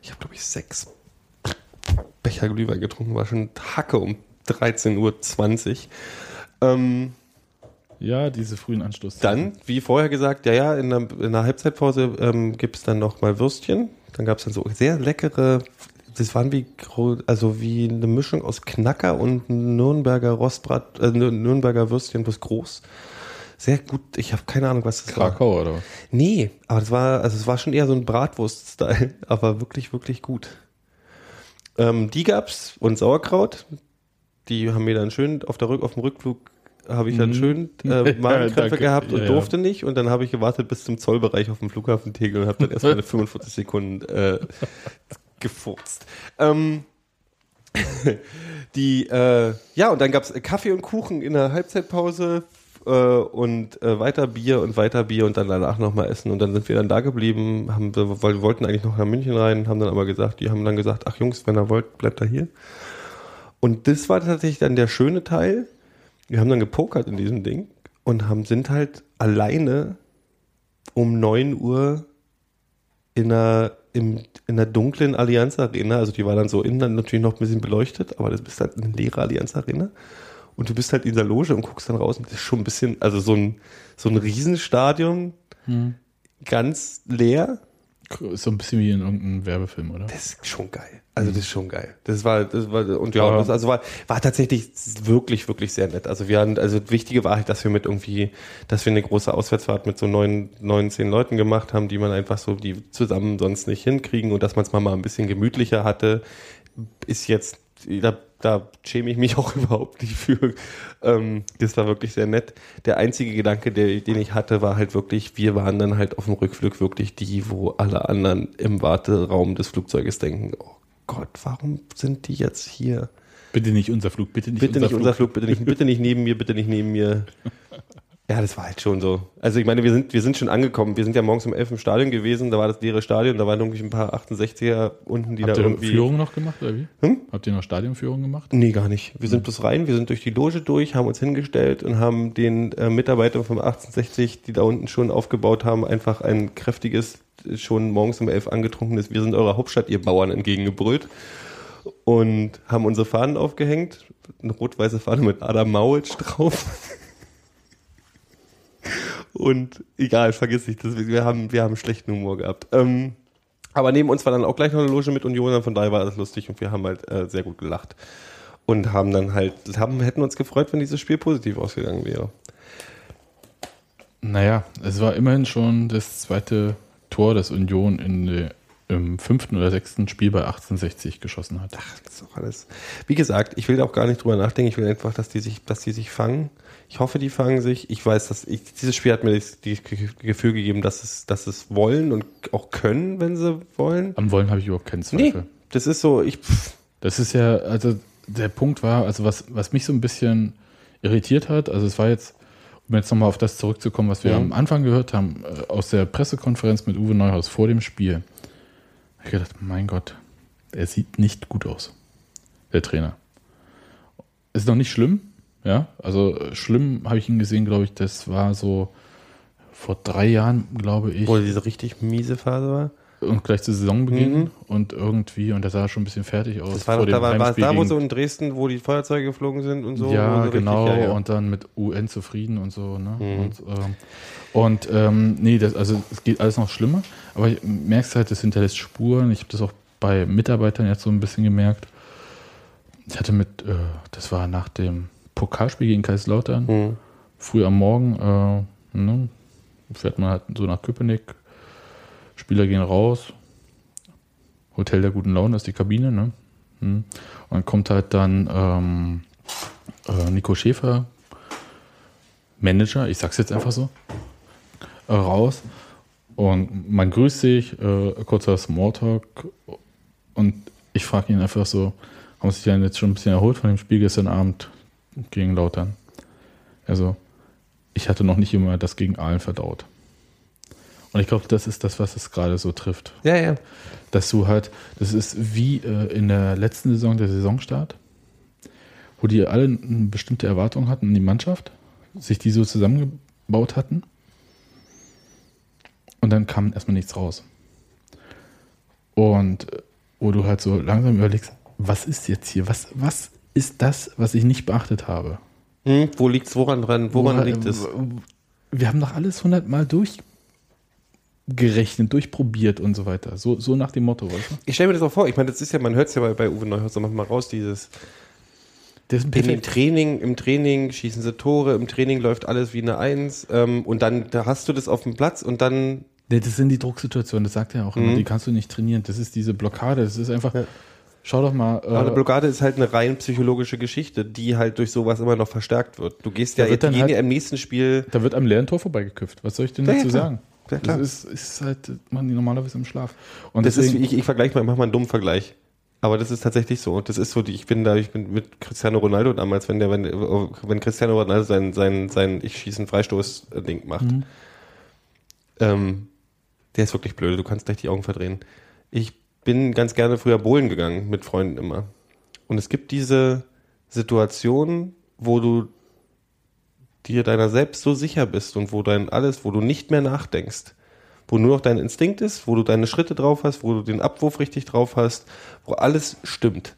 [SPEAKER 4] Ich habe, glaube ich, sechs Becher Glühwein getrunken, war schon Hacke um 13.20 Uhr. Ähm,
[SPEAKER 5] Ja, diese frühen Anstoß.
[SPEAKER 4] dann, wie vorher gesagt, ja, ja, in der, in der Halbzeitpause ähm, gibt es dann noch mal Würstchen. Dann gab es dann so sehr leckere, das waren wie, also wie eine Mischung aus Knacker und Nürnberger Rostbrat, äh, Nür- Nürnberger Würstchen bloß groß. Sehr gut, ich habe keine Ahnung, was das war.
[SPEAKER 5] Krakau oder was?
[SPEAKER 4] Nee, aber das war, also es war schon eher so ein Bratwurst-Style, <laughs> aber wirklich, wirklich gut. Ähm, die gab's und Sauerkraut. Die haben mir dann schön auf der Rück, auf dem Rückflug habe ich dann
[SPEAKER 5] Mhm.
[SPEAKER 4] schön äh, <laughs> Magenkrämpfe gehabt und
[SPEAKER 5] Ja, ja.
[SPEAKER 4] durfte nicht und dann habe ich gewartet bis zum Zollbereich auf dem Flughafen Tegel und habe dann erstmal <laughs> 45 Sekunden äh, gefurzt. Ähm, <laughs> die, äh, ja, und dann gab's Kaffee und Kuchen in der Halbzeitpause äh, und äh, weiter Bier und weiter Bier und dann danach nochmal essen. Und dann sind wir dann da geblieben, haben, weil wir wollten eigentlich noch nach München rein, haben dann aber gesagt, die haben dann gesagt, ach Jungs, wenn ihr wollt, bleibt da hier. Und das war tatsächlich dann der schöne Teil. Wir haben dann gepokert in diesem Ding und haben, sind halt alleine um 9 Uhr in einer, im, in einer dunklen Allianz Arena, also die war dann so innen natürlich noch ein bisschen beleuchtet, aber das bist halt eine leere Allianz Arena. Und du bist halt in dieser Loge und guckst dann raus und das ist schon ein bisschen, also so ein, so ein Riesenstadion, ganz leer.
[SPEAKER 5] Ist so ein bisschen wie in irgendeinem Werbefilm, oder?
[SPEAKER 4] Das ist schon geil. Also das ist schon geil. Das war, das war und ja,
[SPEAKER 5] Ja.
[SPEAKER 4] das also war, war tatsächlich wirklich, wirklich sehr nett. Also wir hatten, also wichtige war halt, dass wir mit irgendwie, dass wir eine große Auswärtsfahrt mit so neun, neun, zehn Leuten gemacht haben, die man einfach so, die zusammen sonst nicht hinkriegen und dass man es mal, mal ein bisschen gemütlicher hatte, ist jetzt, da, da schäme ich mich <laughs> auch überhaupt nicht für. Ähm, das war wirklich sehr nett. Der einzige Gedanke, der, den ich hatte, war halt wirklich, wir waren dann halt auf dem Rückflug wirklich die, wo alle anderen im Warteraum des Flugzeuges denken, oh Gott, warum sind die jetzt hier?
[SPEAKER 5] Bitte nicht unser Flug, bitte nicht
[SPEAKER 4] Bitte
[SPEAKER 5] unser
[SPEAKER 4] nicht unser Flug, bitte nicht, bitte nicht neben mir, bitte nicht neben mir. <laughs> Ja, das war halt schon so. Also ich meine, wir sind, wir sind schon angekommen. Wir sind ja morgens um 11 im Stadion gewesen, da war das leere Stadion, da waren irgendwie ein paar 68er unten, die
[SPEAKER 5] Habt
[SPEAKER 4] da
[SPEAKER 5] ihr
[SPEAKER 4] irgendwie.
[SPEAKER 5] Führung noch gemacht, oder wie?
[SPEAKER 4] Hm?
[SPEAKER 5] Habt ihr noch Stadionführung gemacht?
[SPEAKER 4] Nee, gar nicht. Wir sind bloß rein, wir sind durch die Loge durch, haben uns hingestellt und haben den äh, Mitarbeitern vom 1860, die da unten schon aufgebaut haben, einfach ein kräftiges, schon morgens um 11 angetrunkenes Wir sind eure Hauptstadt, ihr Bauern, entgegengebrüllt. Und haben unsere Fahnen aufgehängt. Eine rot-weiße Fahne mit Adam Mauitsch drauf. Und egal, vergiss nicht, das, wir, haben, wir haben schlechten Humor gehabt. Ähm, aber neben uns war dann auch gleich noch eine Loge mit Union, von daher war das lustig und wir haben halt äh, sehr gut gelacht. Und haben dann halt, haben, hätten uns gefreut, wenn dieses Spiel positiv ausgegangen wäre.
[SPEAKER 5] Naja, es war immerhin schon das zweite Tor, das Union in der, im fünften oder sechsten Spiel bei 1860 geschossen hat.
[SPEAKER 4] Ach, das ist doch alles. Wie gesagt, ich will auch gar nicht drüber nachdenken. Ich will einfach, dass die sich, dass die sich fangen. Ich hoffe, die fangen sich. Ich weiß, dass ich, dieses Spiel hat mir das, das Gefühl gegeben, dass es, dass es wollen und auch können, wenn sie wollen.
[SPEAKER 5] Am Wollen habe ich überhaupt keinen
[SPEAKER 4] Nee,
[SPEAKER 5] Zweifel.
[SPEAKER 4] das ist so, ich, pff,
[SPEAKER 5] Das ist ja, also der Punkt war, also was, was mich so ein bisschen irritiert hat, also es war jetzt, um jetzt nochmal auf das zurückzukommen, was wir
[SPEAKER 4] Ja.
[SPEAKER 5] am Anfang gehört haben, äh, aus der Pressekonferenz mit Uwe Neuhaus vor dem Spiel, ich gedacht, mein Gott, er sieht nicht gut aus, der Trainer. Ist noch nicht schlimm, ja, also schlimm habe ich ihn gesehen, glaube ich, das war so vor drei Jahren, glaube ich.
[SPEAKER 4] wo diese richtig miese Phase war.
[SPEAKER 5] Und gleich zu Saisonbeginn und irgendwie, und der sah schon ein bisschen fertig aus.
[SPEAKER 4] Das war doch, da war, war es da, wo so in Dresden, wo die Feuerzeuge geflogen sind und so.
[SPEAKER 5] ja,
[SPEAKER 4] so richtig-
[SPEAKER 5] genau,
[SPEAKER 4] ja, ja.
[SPEAKER 5] und dann mit UN zufrieden und so, ne?
[SPEAKER 4] Mhm.
[SPEAKER 5] Und, ähm, und ähm, nee, das, also es geht alles noch schlimmer, aber ich merkst halt, das hinterlässt Spuren. Ich habe das auch bei Mitarbeitern jetzt so ein bisschen gemerkt. Ich hatte mit, äh, das war nach dem Pokalspiel gegen Kaiserslautern,
[SPEAKER 4] Mhm.
[SPEAKER 5] früh am Morgen, äh, ne, fährt man halt so nach Köpenick, Spieler gehen raus, Hotel der guten Laune ist die Kabine, ne? Hm. Und dann kommt halt dann ähm, äh, Nico Schäfer, Manager, ich sag's jetzt einfach so, äh, raus. Und man grüßt sich, äh, kurzer Smalltalk. Und ich frage ihn einfach so, haben Sie sich denn jetzt schon ein bisschen erholt von dem Spiel gestern Abend gegen Lautern? Also, ich hatte noch nicht immer das gegen Aalen verdaut. Und ich glaube, das ist das, was es gerade so trifft.
[SPEAKER 4] Ja, ja.
[SPEAKER 5] Dass du halt, das ist wie äh, in der letzten Saison, der Saisonstart, wo die alle eine bestimmte Erwartung hatten an die Mannschaft, sich die so zusammengebaut hatten. Und dann kam erstmal nichts raus. Und äh, wo du halt so langsam überlegst, was ist jetzt hier? Was, was ist das, was ich nicht beachtet habe?
[SPEAKER 4] Hm, wo liegt's, woran dran, woran
[SPEAKER 5] Woran-
[SPEAKER 4] liegt es?
[SPEAKER 5] Wir haben doch alles hundertmal durchgerechnet, durchprobiert und so weiter. So, so nach dem Motto, weißt du?
[SPEAKER 4] Ich stelle mir das auch vor, ich meine, das ist ja, man hört es ja bei, bei Uwe Neuhaus so manchmal raus, dieses
[SPEAKER 5] perfekt.
[SPEAKER 4] Training, im Training schießen sie Tore, im Training läuft alles wie eine Eins ähm, und dann da hast du das auf dem Platz und dann
[SPEAKER 5] das sind die Drucksituationen, das sagt er auch immer.
[SPEAKER 4] Mhm.
[SPEAKER 5] Die kannst du nicht trainieren. Das ist diese Blockade. Das ist einfach. Schau doch mal.
[SPEAKER 4] Aber eine
[SPEAKER 5] Äh,
[SPEAKER 4] Blockade ist halt eine rein psychologische Geschichte, die halt durch sowas immer noch verstärkt wird. Du gehst ja,
[SPEAKER 5] Da
[SPEAKER 4] gehen
[SPEAKER 5] halt-
[SPEAKER 4] ja im nächsten Spiel.
[SPEAKER 5] da wird am leeren Tor vorbeigeköpft. Was soll ich denn
[SPEAKER 4] Ja, ja,
[SPEAKER 5] dazu sagen?
[SPEAKER 4] Ja, klar.
[SPEAKER 5] Das ist, ist halt, man normalerweise im Schlaf. Und
[SPEAKER 4] Das ist,
[SPEAKER 5] deswegen,
[SPEAKER 4] ich, ich vergleiche mal, ich mache mal einen dummen Vergleich. Aber das ist tatsächlich so. Und das ist so, die, ich bin da, ich bin mit Cristiano Ronaldo damals, wenn der, wenn, wenn Cristiano Ronaldo sein, sein, sein Ich schieße einen Freistoß-Ding macht.
[SPEAKER 5] Mhm.
[SPEAKER 4] Ähm, der ist wirklich blöd, du kannst gleich die Augen verdrehen. Ich bin ganz gerne früher bowlen gegangen, mit Freunden immer. Und es gibt diese Situation, wo du dir deiner selbst so sicher bist und wo dein alles, wo du nicht mehr nachdenkst, wo nur noch dein Instinkt ist, wo du deine Schritte drauf hast, wo du den Abwurf richtig drauf hast, wo alles stimmt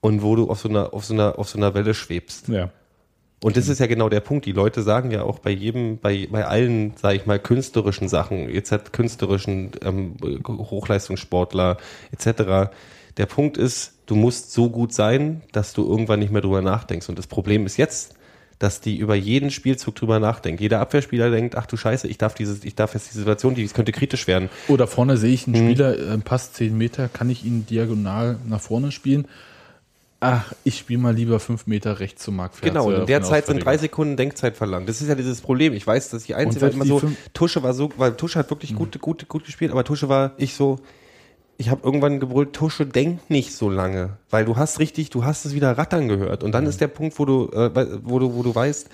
[SPEAKER 4] und wo du auf so einer, auf so einer, auf so einer Welle schwebst.
[SPEAKER 5] ja.
[SPEAKER 4] Und das ist ja genau der Punkt. Die Leute sagen ja auch bei jedem, bei, bei allen, sage ich mal, künstlerischen Sachen, jetzt künstlerischen ähm, Hochleistungssportler etc. Der Punkt ist, du musst so gut sein, dass du irgendwann nicht mehr drüber nachdenkst. Und das Problem ist jetzt, dass die über jeden Spielzug drüber nachdenken. Jeder Abwehrspieler denkt, ach du Scheiße, ich darf dieses, ich darf jetzt die Situation, die könnte kritisch werden.
[SPEAKER 5] Oder vorne sehe ich einen
[SPEAKER 4] Mhm.
[SPEAKER 5] Spieler, äh, passt 10 Meter, kann ich ihn diagonal nach vorne spielen? Ach, ich spiele mal lieber 5 Meter rechts zum Marc Ferze
[SPEAKER 4] Genau, und in der Zeit sind drei. Sekunden Denkzeit verlangt. Das ist ja dieses Problem. Ich weiß, dass die Einzige immer so,
[SPEAKER 5] fünf-
[SPEAKER 4] Tusche war so, weil Tusche hat wirklich gut, gut, gut gespielt, aber Tusche war ich so, ich habe irgendwann gebrüllt, Tusche, denk nicht so lange, weil du hast richtig, du hast es wieder rattern gehört. Und dann ist der Punkt, wo du, äh, wo du, wo du weißt,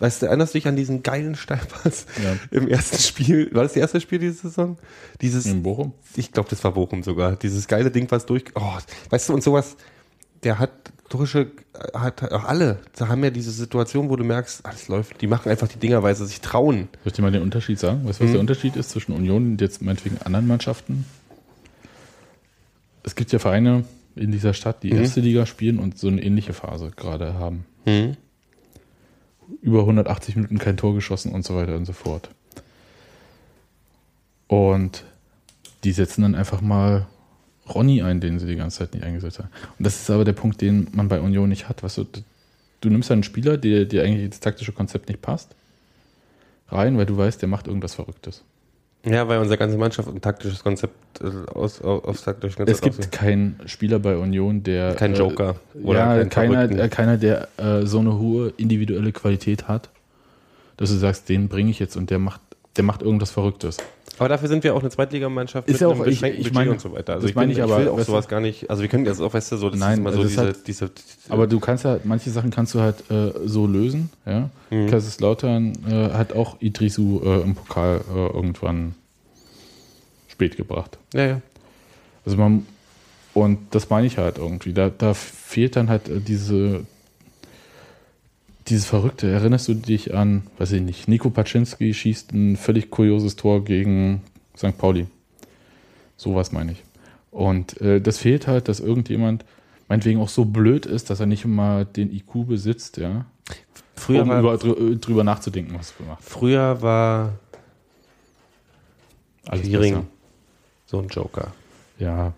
[SPEAKER 4] weißt du, erinnerst du dich an diesen geilen Steilpass
[SPEAKER 5] Ja.
[SPEAKER 4] im ersten Spiel? War das das erste Spiel diese Saison? Dieses,
[SPEAKER 5] In Bochum?
[SPEAKER 4] ich glaube, das war Bochum sogar. Dieses geile Ding, was durch. Oh, weißt du, und sowas, der hat Tusche hat auch alle, da haben ja diese Situation, wo du merkst, alles läuft, die machen einfach die Dinger, weil sie sich trauen.
[SPEAKER 5] Soll ich dir mal den Unterschied sagen? Weißt du, was
[SPEAKER 4] Mhm.
[SPEAKER 5] der Unterschied ist zwischen Union und jetzt meinetwegen anderen Mannschaften? Es gibt ja Vereine in dieser Stadt, die
[SPEAKER 4] Mhm.
[SPEAKER 5] erste Liga spielen und so eine ähnliche Phase gerade haben.
[SPEAKER 4] Mhm.
[SPEAKER 5] Über 180 Minuten kein Tor geschossen und so weiter und so fort. Und die setzen dann einfach mal Ronny ein, den sie die ganze Zeit nicht eingesetzt haben. Und das ist aber der Punkt, den man bei Union nicht hat. Weißt du, du nimmst einen Spieler, der dir eigentlich das taktische Konzept nicht passt, rein, weil du weißt, der macht irgendwas Verrücktes.
[SPEAKER 4] Ja, weil unsere ganze Mannschaft ein taktisches Konzept äh, aus, aus, aufs taktische Konzept
[SPEAKER 5] Es gibt
[SPEAKER 4] aussieht.
[SPEAKER 5] keinen Spieler bei Union, der.
[SPEAKER 4] Kein
[SPEAKER 5] äh,
[SPEAKER 4] Joker oder
[SPEAKER 5] ja, keiner, äh, keiner, der äh, so eine hohe individuelle Qualität hat, dass du sagst, den bringe ich jetzt und der macht, der macht irgendwas Verrücktes.
[SPEAKER 4] Aber dafür sind wir auch eine Zweitligamannschaft
[SPEAKER 5] Ist ja auch- ich-
[SPEAKER 4] beschränkten
[SPEAKER 5] ich
[SPEAKER 4] Budget
[SPEAKER 5] meine-
[SPEAKER 4] und so weiter. Also ich,
[SPEAKER 5] meine
[SPEAKER 4] bin,
[SPEAKER 5] ich
[SPEAKER 4] ich
[SPEAKER 5] aber,
[SPEAKER 4] will auch
[SPEAKER 5] weißt du-
[SPEAKER 4] sowas gar nicht, also wir können jetzt auch, weißt du, so, das
[SPEAKER 5] Nein,
[SPEAKER 4] ist immer so diese,
[SPEAKER 5] hat-
[SPEAKER 4] diese,
[SPEAKER 5] Aber du kannst ja, manche Sachen kannst du halt äh, so lösen. Ja?
[SPEAKER 4] Mhm.
[SPEAKER 5] Kaiserslautern äh, hat auch Idrisu äh, im Pokal äh, irgendwann spät gebracht.
[SPEAKER 4] ja, ja.
[SPEAKER 5] Also man, und das meine ich halt irgendwie. Da, da fehlt dann halt äh, diese, dieses Verrückte. Erinnerst du dich an, weiß ich nicht, Nico Paczynski schießt ein völlig kurioses Tor gegen St. Pauli. Sowas meine ich. Und äh, das fehlt halt, dass irgendjemand meinetwegen auch so blöd ist, dass er nicht mal den IQ besitzt, ja,
[SPEAKER 4] Früher
[SPEAKER 5] um
[SPEAKER 4] war,
[SPEAKER 5] über, drü- drüber nachzudenken, was er macht.
[SPEAKER 4] früher war
[SPEAKER 5] Alles besser.
[SPEAKER 4] so ein Joker.
[SPEAKER 5] Ja,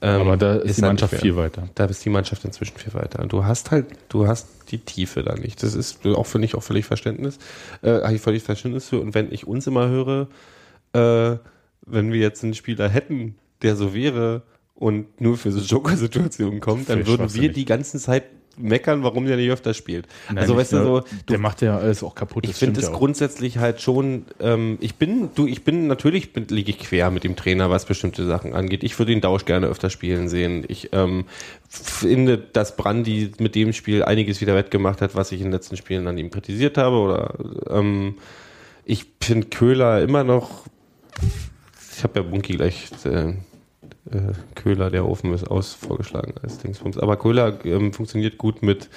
[SPEAKER 4] Ähm,
[SPEAKER 5] aber da ist, die
[SPEAKER 4] er
[SPEAKER 5] Mannschaft viel weiter.
[SPEAKER 4] Da ist die Mannschaft inzwischen viel weiter. Und du hast halt, du hast die Tiefe da nicht. Das ist auch für mich auch völlig Verständnis, äh, habe ich völlig Verständnis für. Und wenn ich uns immer höre, äh, wenn wir jetzt einen Spieler hätten, der so wäre und nur für so Joker-Situationen kommt, dann würden wir die ganze Zeit meckern, warum der nicht öfter spielt.
[SPEAKER 5] Nein,
[SPEAKER 4] also weißt du
[SPEAKER 5] nur-
[SPEAKER 4] so,
[SPEAKER 5] der macht ja alles auch kaputt.
[SPEAKER 4] ich finde es grundsätzlich halt schon, ähm, ich bin, du, ich bin, natürlich bin, liege ich quer mit dem Trainer, was bestimmte Sachen angeht. Ich würde ihn Dausch gerne öfter spielen sehen. Ich ähm, finde, dass Brandi mit dem Spiel einiges wieder wettgemacht hat, was ich in den letzten Spielen an ihm kritisiert habe. Oder ähm, ich finde Köhler immer noch, ich habe ja Bunky gleich äh, äh, Köhler, der Ofen ist aus, vorgeschlagen als Dingsbums. Aber Köhler ähm, funktioniert gut mit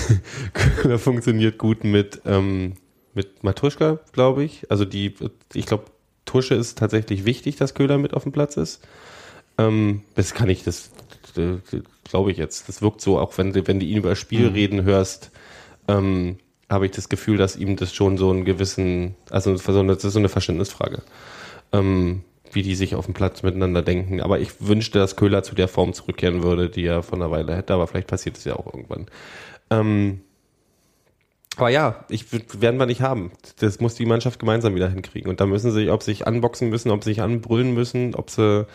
[SPEAKER 4] <laughs> Köhler funktioniert gut mit, ähm, mit Matuschka, glaube ich. Also die, ich glaube, Tusche ist tatsächlich wichtig, dass Köhler mit auf dem Platz ist. Ähm, das kann ich, das äh, glaube ich jetzt. Das wirkt so, auch wenn, du- wenn du ihn über das Spiel reden hörst, ähm, habe ich das Gefühl, dass ihm das schon so einen gewissen, also so eine, das ist so eine Verständnisfrage. Ähm, wie die sich auf dem Platz miteinander denken. Aber ich wünschte, dass Köhler zu der Form zurückkehren würde, die er von einer Weile hätte, aber vielleicht passiert es ja auch irgendwann. Ähm, aber ja, ich werden wir nicht haben. Das muss die Mannschaft gemeinsam wieder hinkriegen. Und da müssen sie, ob sie sich anboxen müssen, ob sie sich anbrüllen müssen, ob sie,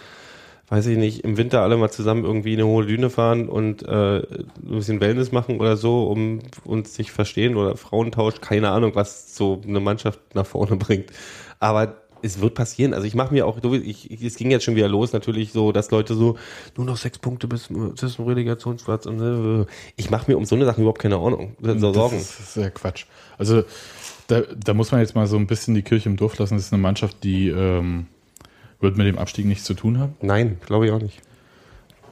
[SPEAKER 4] weiß ich nicht, im Winter alle mal zusammen irgendwie eine hohe Düne fahren und äh, ein bisschen Wellness machen oder so, um uns sich verstehen oder Frauentausch, keine Ahnung, was so eine Mannschaft nach vorne <laughs> bringt. Aber es wird passieren. Also ich mache mir auch, ich, ich, es ging jetzt schon wieder los, natürlich so, dass Leute so, nur noch sechs Punkte bis, zum Relegationsplatz und äh, ich mache mir um so eine Sachen überhaupt keine Ahnung, so Sorgen.
[SPEAKER 5] Das ist ja Quatsch. Also da, da muss man jetzt mal so ein bisschen die Kirche im Dorf lassen. Das ist eine Mannschaft, die ähm, wird mit dem Abstieg nichts zu tun haben,
[SPEAKER 4] Nein, glaube ich auch nicht.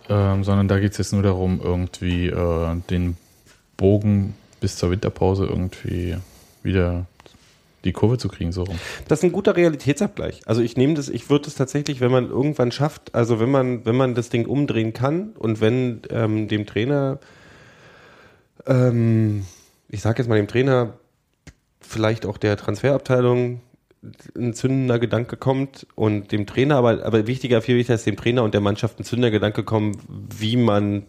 [SPEAKER 5] ähm, sondern da geht es jetzt nur darum, irgendwie äh, den Bogen bis zur Winterpause irgendwie wieder die Kurve zu kriegen, so rum.
[SPEAKER 4] Das ist ein guter Realitätsabgleich. Also ich nehme das, ich würde es tatsächlich, wenn man irgendwann schafft, also wenn man, wenn man das Ding umdrehen kann und wenn ähm, dem Trainer, ähm, ich sage jetzt mal dem Trainer, vielleicht auch der Transferabteilung ein zündender Gedanke kommt und dem Trainer, aber, aber wichtiger, viel wichtiger ist dem Trainer und der Mannschaft ein zündender Gedanke kommt, wie man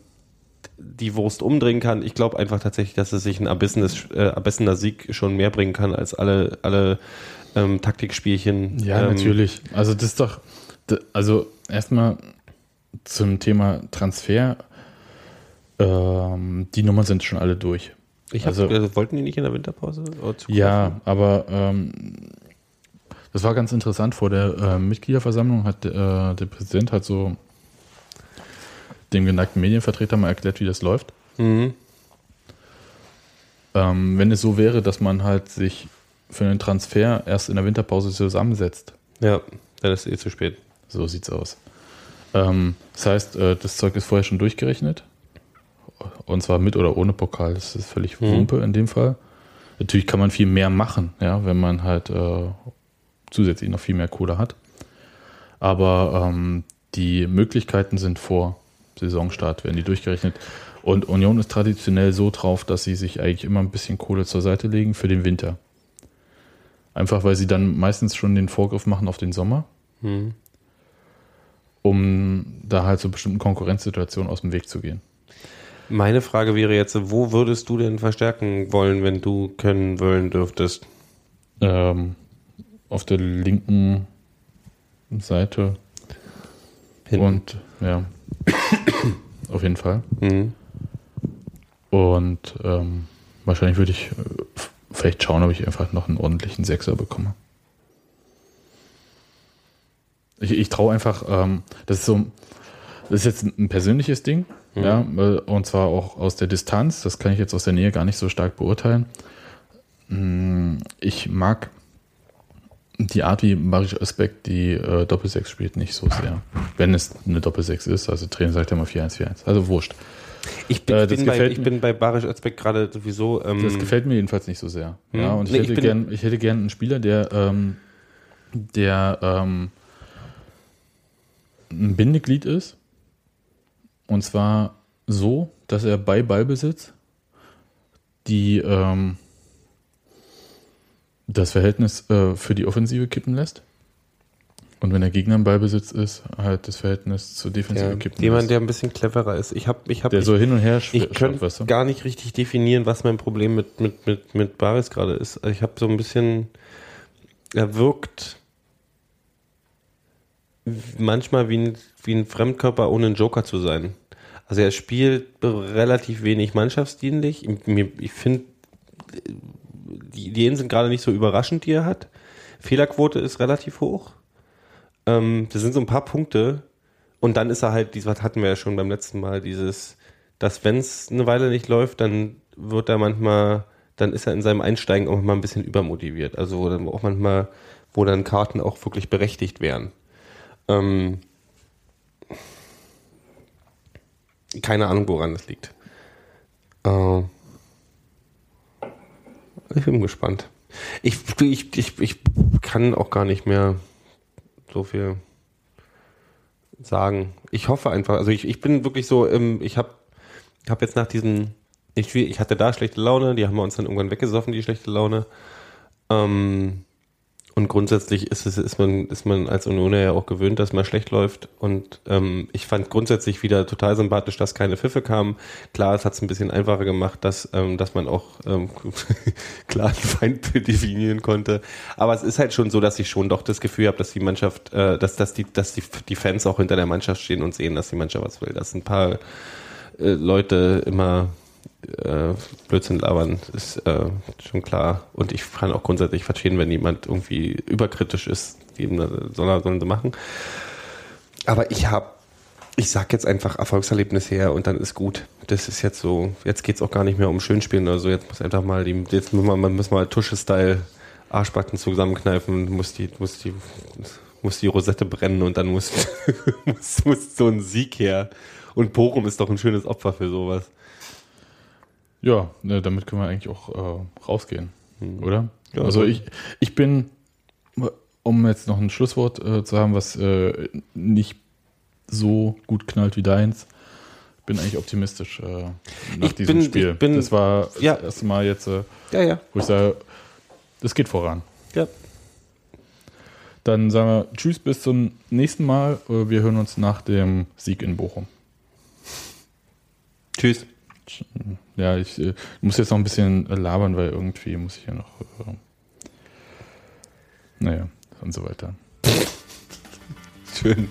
[SPEAKER 4] die Wurst umdrehen kann. Ich glaube einfach tatsächlich, dass es sich ein erbissenes, äh, erbissener Sieg schon mehr bringen kann als alle, alle ähm, Taktikspielchen.
[SPEAKER 5] Ja,
[SPEAKER 4] ähm,
[SPEAKER 5] natürlich. Also das ist doch, also erstmal zum Thema Transfer. Ähm, die Nummern sind schon alle durch.
[SPEAKER 4] Ich hab,
[SPEAKER 5] Also-
[SPEAKER 4] also, wollten die nicht in der Winterpause? Zu
[SPEAKER 5] Ja, aber ähm, das war ganz interessant. Vor der äh, Mitgliederversammlung hat äh, der Präsident hat so dem geneigten Medienvertreter mal erklärt, wie das läuft.
[SPEAKER 4] Mhm.
[SPEAKER 5] Ähm, wenn es so wäre, dass man halt sich für einen Transfer erst in der Winterpause zusammensetzt,
[SPEAKER 4] Ja, dann ist es eh zu spät.
[SPEAKER 5] So sieht's aus. Ähm, das heißt, äh, das Zeug ist vorher schon durchgerechnet. Und zwar mit oder ohne Pokal. Das ist völlig Wumpe in dem Fall. Natürlich kann man viel mehr machen, ja, wenn man halt äh, zusätzlich noch viel mehr Kohle hat. Aber ähm, die Möglichkeiten sind vor Saisonstart, werden die durchgerechnet. Und Union ist traditionell so drauf, dass sie sich eigentlich immer ein bisschen Kohle zur Seite legen für den Winter. Einfach weil sie dann meistens schon den Vorgriff machen auf den Sommer um da halt so bestimmten Konkurrenzsituationen aus dem Weg zu gehen.
[SPEAKER 4] Meine Frage wäre jetzt, wo würdest du denn verstärken wollen, wenn du können wollen dürftest?
[SPEAKER 5] Ähm, auf der linken Seite
[SPEAKER 4] Hinten.
[SPEAKER 5] und ja, auf jeden Fall.
[SPEAKER 4] Mhm.
[SPEAKER 5] Und ähm, wahrscheinlich würde ich äh, vielleicht schauen, ob ich einfach noch einen ordentlichen Sechser bekomme. Ich, ich traue einfach, ähm, das ist so, das ist jetzt ein persönliches Ding, ja, äh, und zwar auch aus der Distanz, das kann ich jetzt aus der Nähe gar nicht so stark beurteilen. Mm, Ich mag die Art, wie Marisch Özbek die äh, Doppelsechs spielt, nicht so sehr. Wenn es eine Doppelsechs ist, also Trainer sagt ja immer 4-1-4-1, also wurscht.
[SPEAKER 4] Ich bin,
[SPEAKER 5] Äh,
[SPEAKER 4] bin, bei, ich bin bei Barisch Özbek gerade sowieso. Ähm,
[SPEAKER 5] Das gefällt mir jedenfalls nicht so sehr. Ja, und ich,
[SPEAKER 4] Nee, ich
[SPEAKER 5] hätte
[SPEAKER 4] bin-
[SPEAKER 5] gern, ich hätte gern einen Spieler, der, ähm, der ähm, ein Bindeglied ist. Und zwar so, dass er bei Ballbesitz die ähm, das Verhältnis äh, für die Offensive kippen lässt. Und wenn der Gegner im Ballbesitz ist, halt das Verhältnis zur Defensive
[SPEAKER 4] ja,
[SPEAKER 5] kippen
[SPEAKER 4] jemand,
[SPEAKER 5] lässt.
[SPEAKER 4] der ein bisschen cleverer ist. Ich habe, ich habe,
[SPEAKER 5] Der
[SPEAKER 4] ich,
[SPEAKER 5] so hin und her
[SPEAKER 4] ich könnte
[SPEAKER 5] weißt du?
[SPEAKER 4] gar nicht richtig definieren, was mein Problem mit mit mit mit Baris gerade ist. Also ich habe so ein bisschen, er wirkt manchmal wie ein, wie ein Fremdkörper ohne einen Joker zu sein. Also er spielt relativ wenig mannschaftsdienlich. Ich finde, die Ideen sind gerade nicht so überraschend, die er hat. Fehlerquote ist relativ hoch. Ähm, das sind so ein paar Punkte. Und dann ist er halt, dieses was hatten wir ja schon beim letzten Mal, dieses, dass wenn es eine Weile nicht läuft, dann wird er manchmal, dann ist er in seinem Einsteigen auch mal ein bisschen übermotiviert. Also wo dann auch manchmal, wo dann Karten auch wirklich berechtigt wären. Ähm, keine Ahnung, woran das liegt. Äh, ich bin gespannt. Ich, ich, ich, ich kann auch gar nicht mehr so viel sagen. Ich hoffe einfach, also ich, ich bin wirklich so, ähm, ich habe hab jetzt nach diesem, ich, ich hatte da schlechte Laune, die haben wir uns dann irgendwann weggesoffen, die schlechte Laune. Ähm, und grundsätzlich ist es, ist man, ist man als Unioner ja auch gewöhnt, dass man schlecht läuft. Und ähm, ich fand grundsätzlich wieder total sympathisch, dass keine Pfiffe kamen. Klar, es hat es ein bisschen einfacher gemacht, dass, ähm, dass man auch ähm, <laughs> klar ein Feindbild <laughs> definieren konnte. Aber es ist halt schon so, dass ich schon doch das Gefühl habe, dass die Mannschaft, äh, dass, dass, die, dass die, die Fans auch hinter der Mannschaft stehen und sehen, dass die Mannschaft was will. Dass ein paar äh, Leute immer äh, Blödsinn labern, ist äh, schon klar. Und ich kann auch grundsätzlich verstehen, wenn jemand irgendwie überkritisch ist, die soll er, sollen sie machen. Aber ich habe, ich sag jetzt einfach Erfolgserlebnis her und dann ist gut. Das ist jetzt so, jetzt geht's auch gar nicht mehr um Schönspielen oder so. Jetzt muss einfach mal die, jetzt muss man, man muss mal Tusche-Style Arschbacken zusammenkneifen, muss die, muss die, muss die Rosette brennen und dann muss, <laughs> muss, muss so ein Sieg her. Und Bochum ist doch ein schönes Opfer für sowas.
[SPEAKER 5] Ja, ne, damit können wir eigentlich auch äh, rausgehen, oder?
[SPEAKER 4] Ja,
[SPEAKER 5] also
[SPEAKER 4] so.
[SPEAKER 5] ich, ich bin, um jetzt noch ein Schlusswort äh, zu haben, was äh, nicht so gut knallt wie deins, bin eigentlich optimistisch äh, nach
[SPEAKER 4] Ich
[SPEAKER 5] diesem
[SPEAKER 4] bin-
[SPEAKER 5] Spiel.
[SPEAKER 4] ich bin-
[SPEAKER 5] das war
[SPEAKER 4] ja.
[SPEAKER 5] das erste Mal jetzt, äh,
[SPEAKER 4] Ja, ja.
[SPEAKER 5] wo ich sage, das geht voran.
[SPEAKER 4] ja.
[SPEAKER 5] Dann sagen wir Tschüss, bis zum nächsten Mal. Äh, Wir hören uns nach dem Sieg in Bochum.
[SPEAKER 4] Tschüss.
[SPEAKER 5] Ja, ich äh, muss jetzt noch ein bisschen äh, labern, weil irgendwie muss ich ja noch. Äh, naja, und so weiter. <laughs>
[SPEAKER 4] Schön.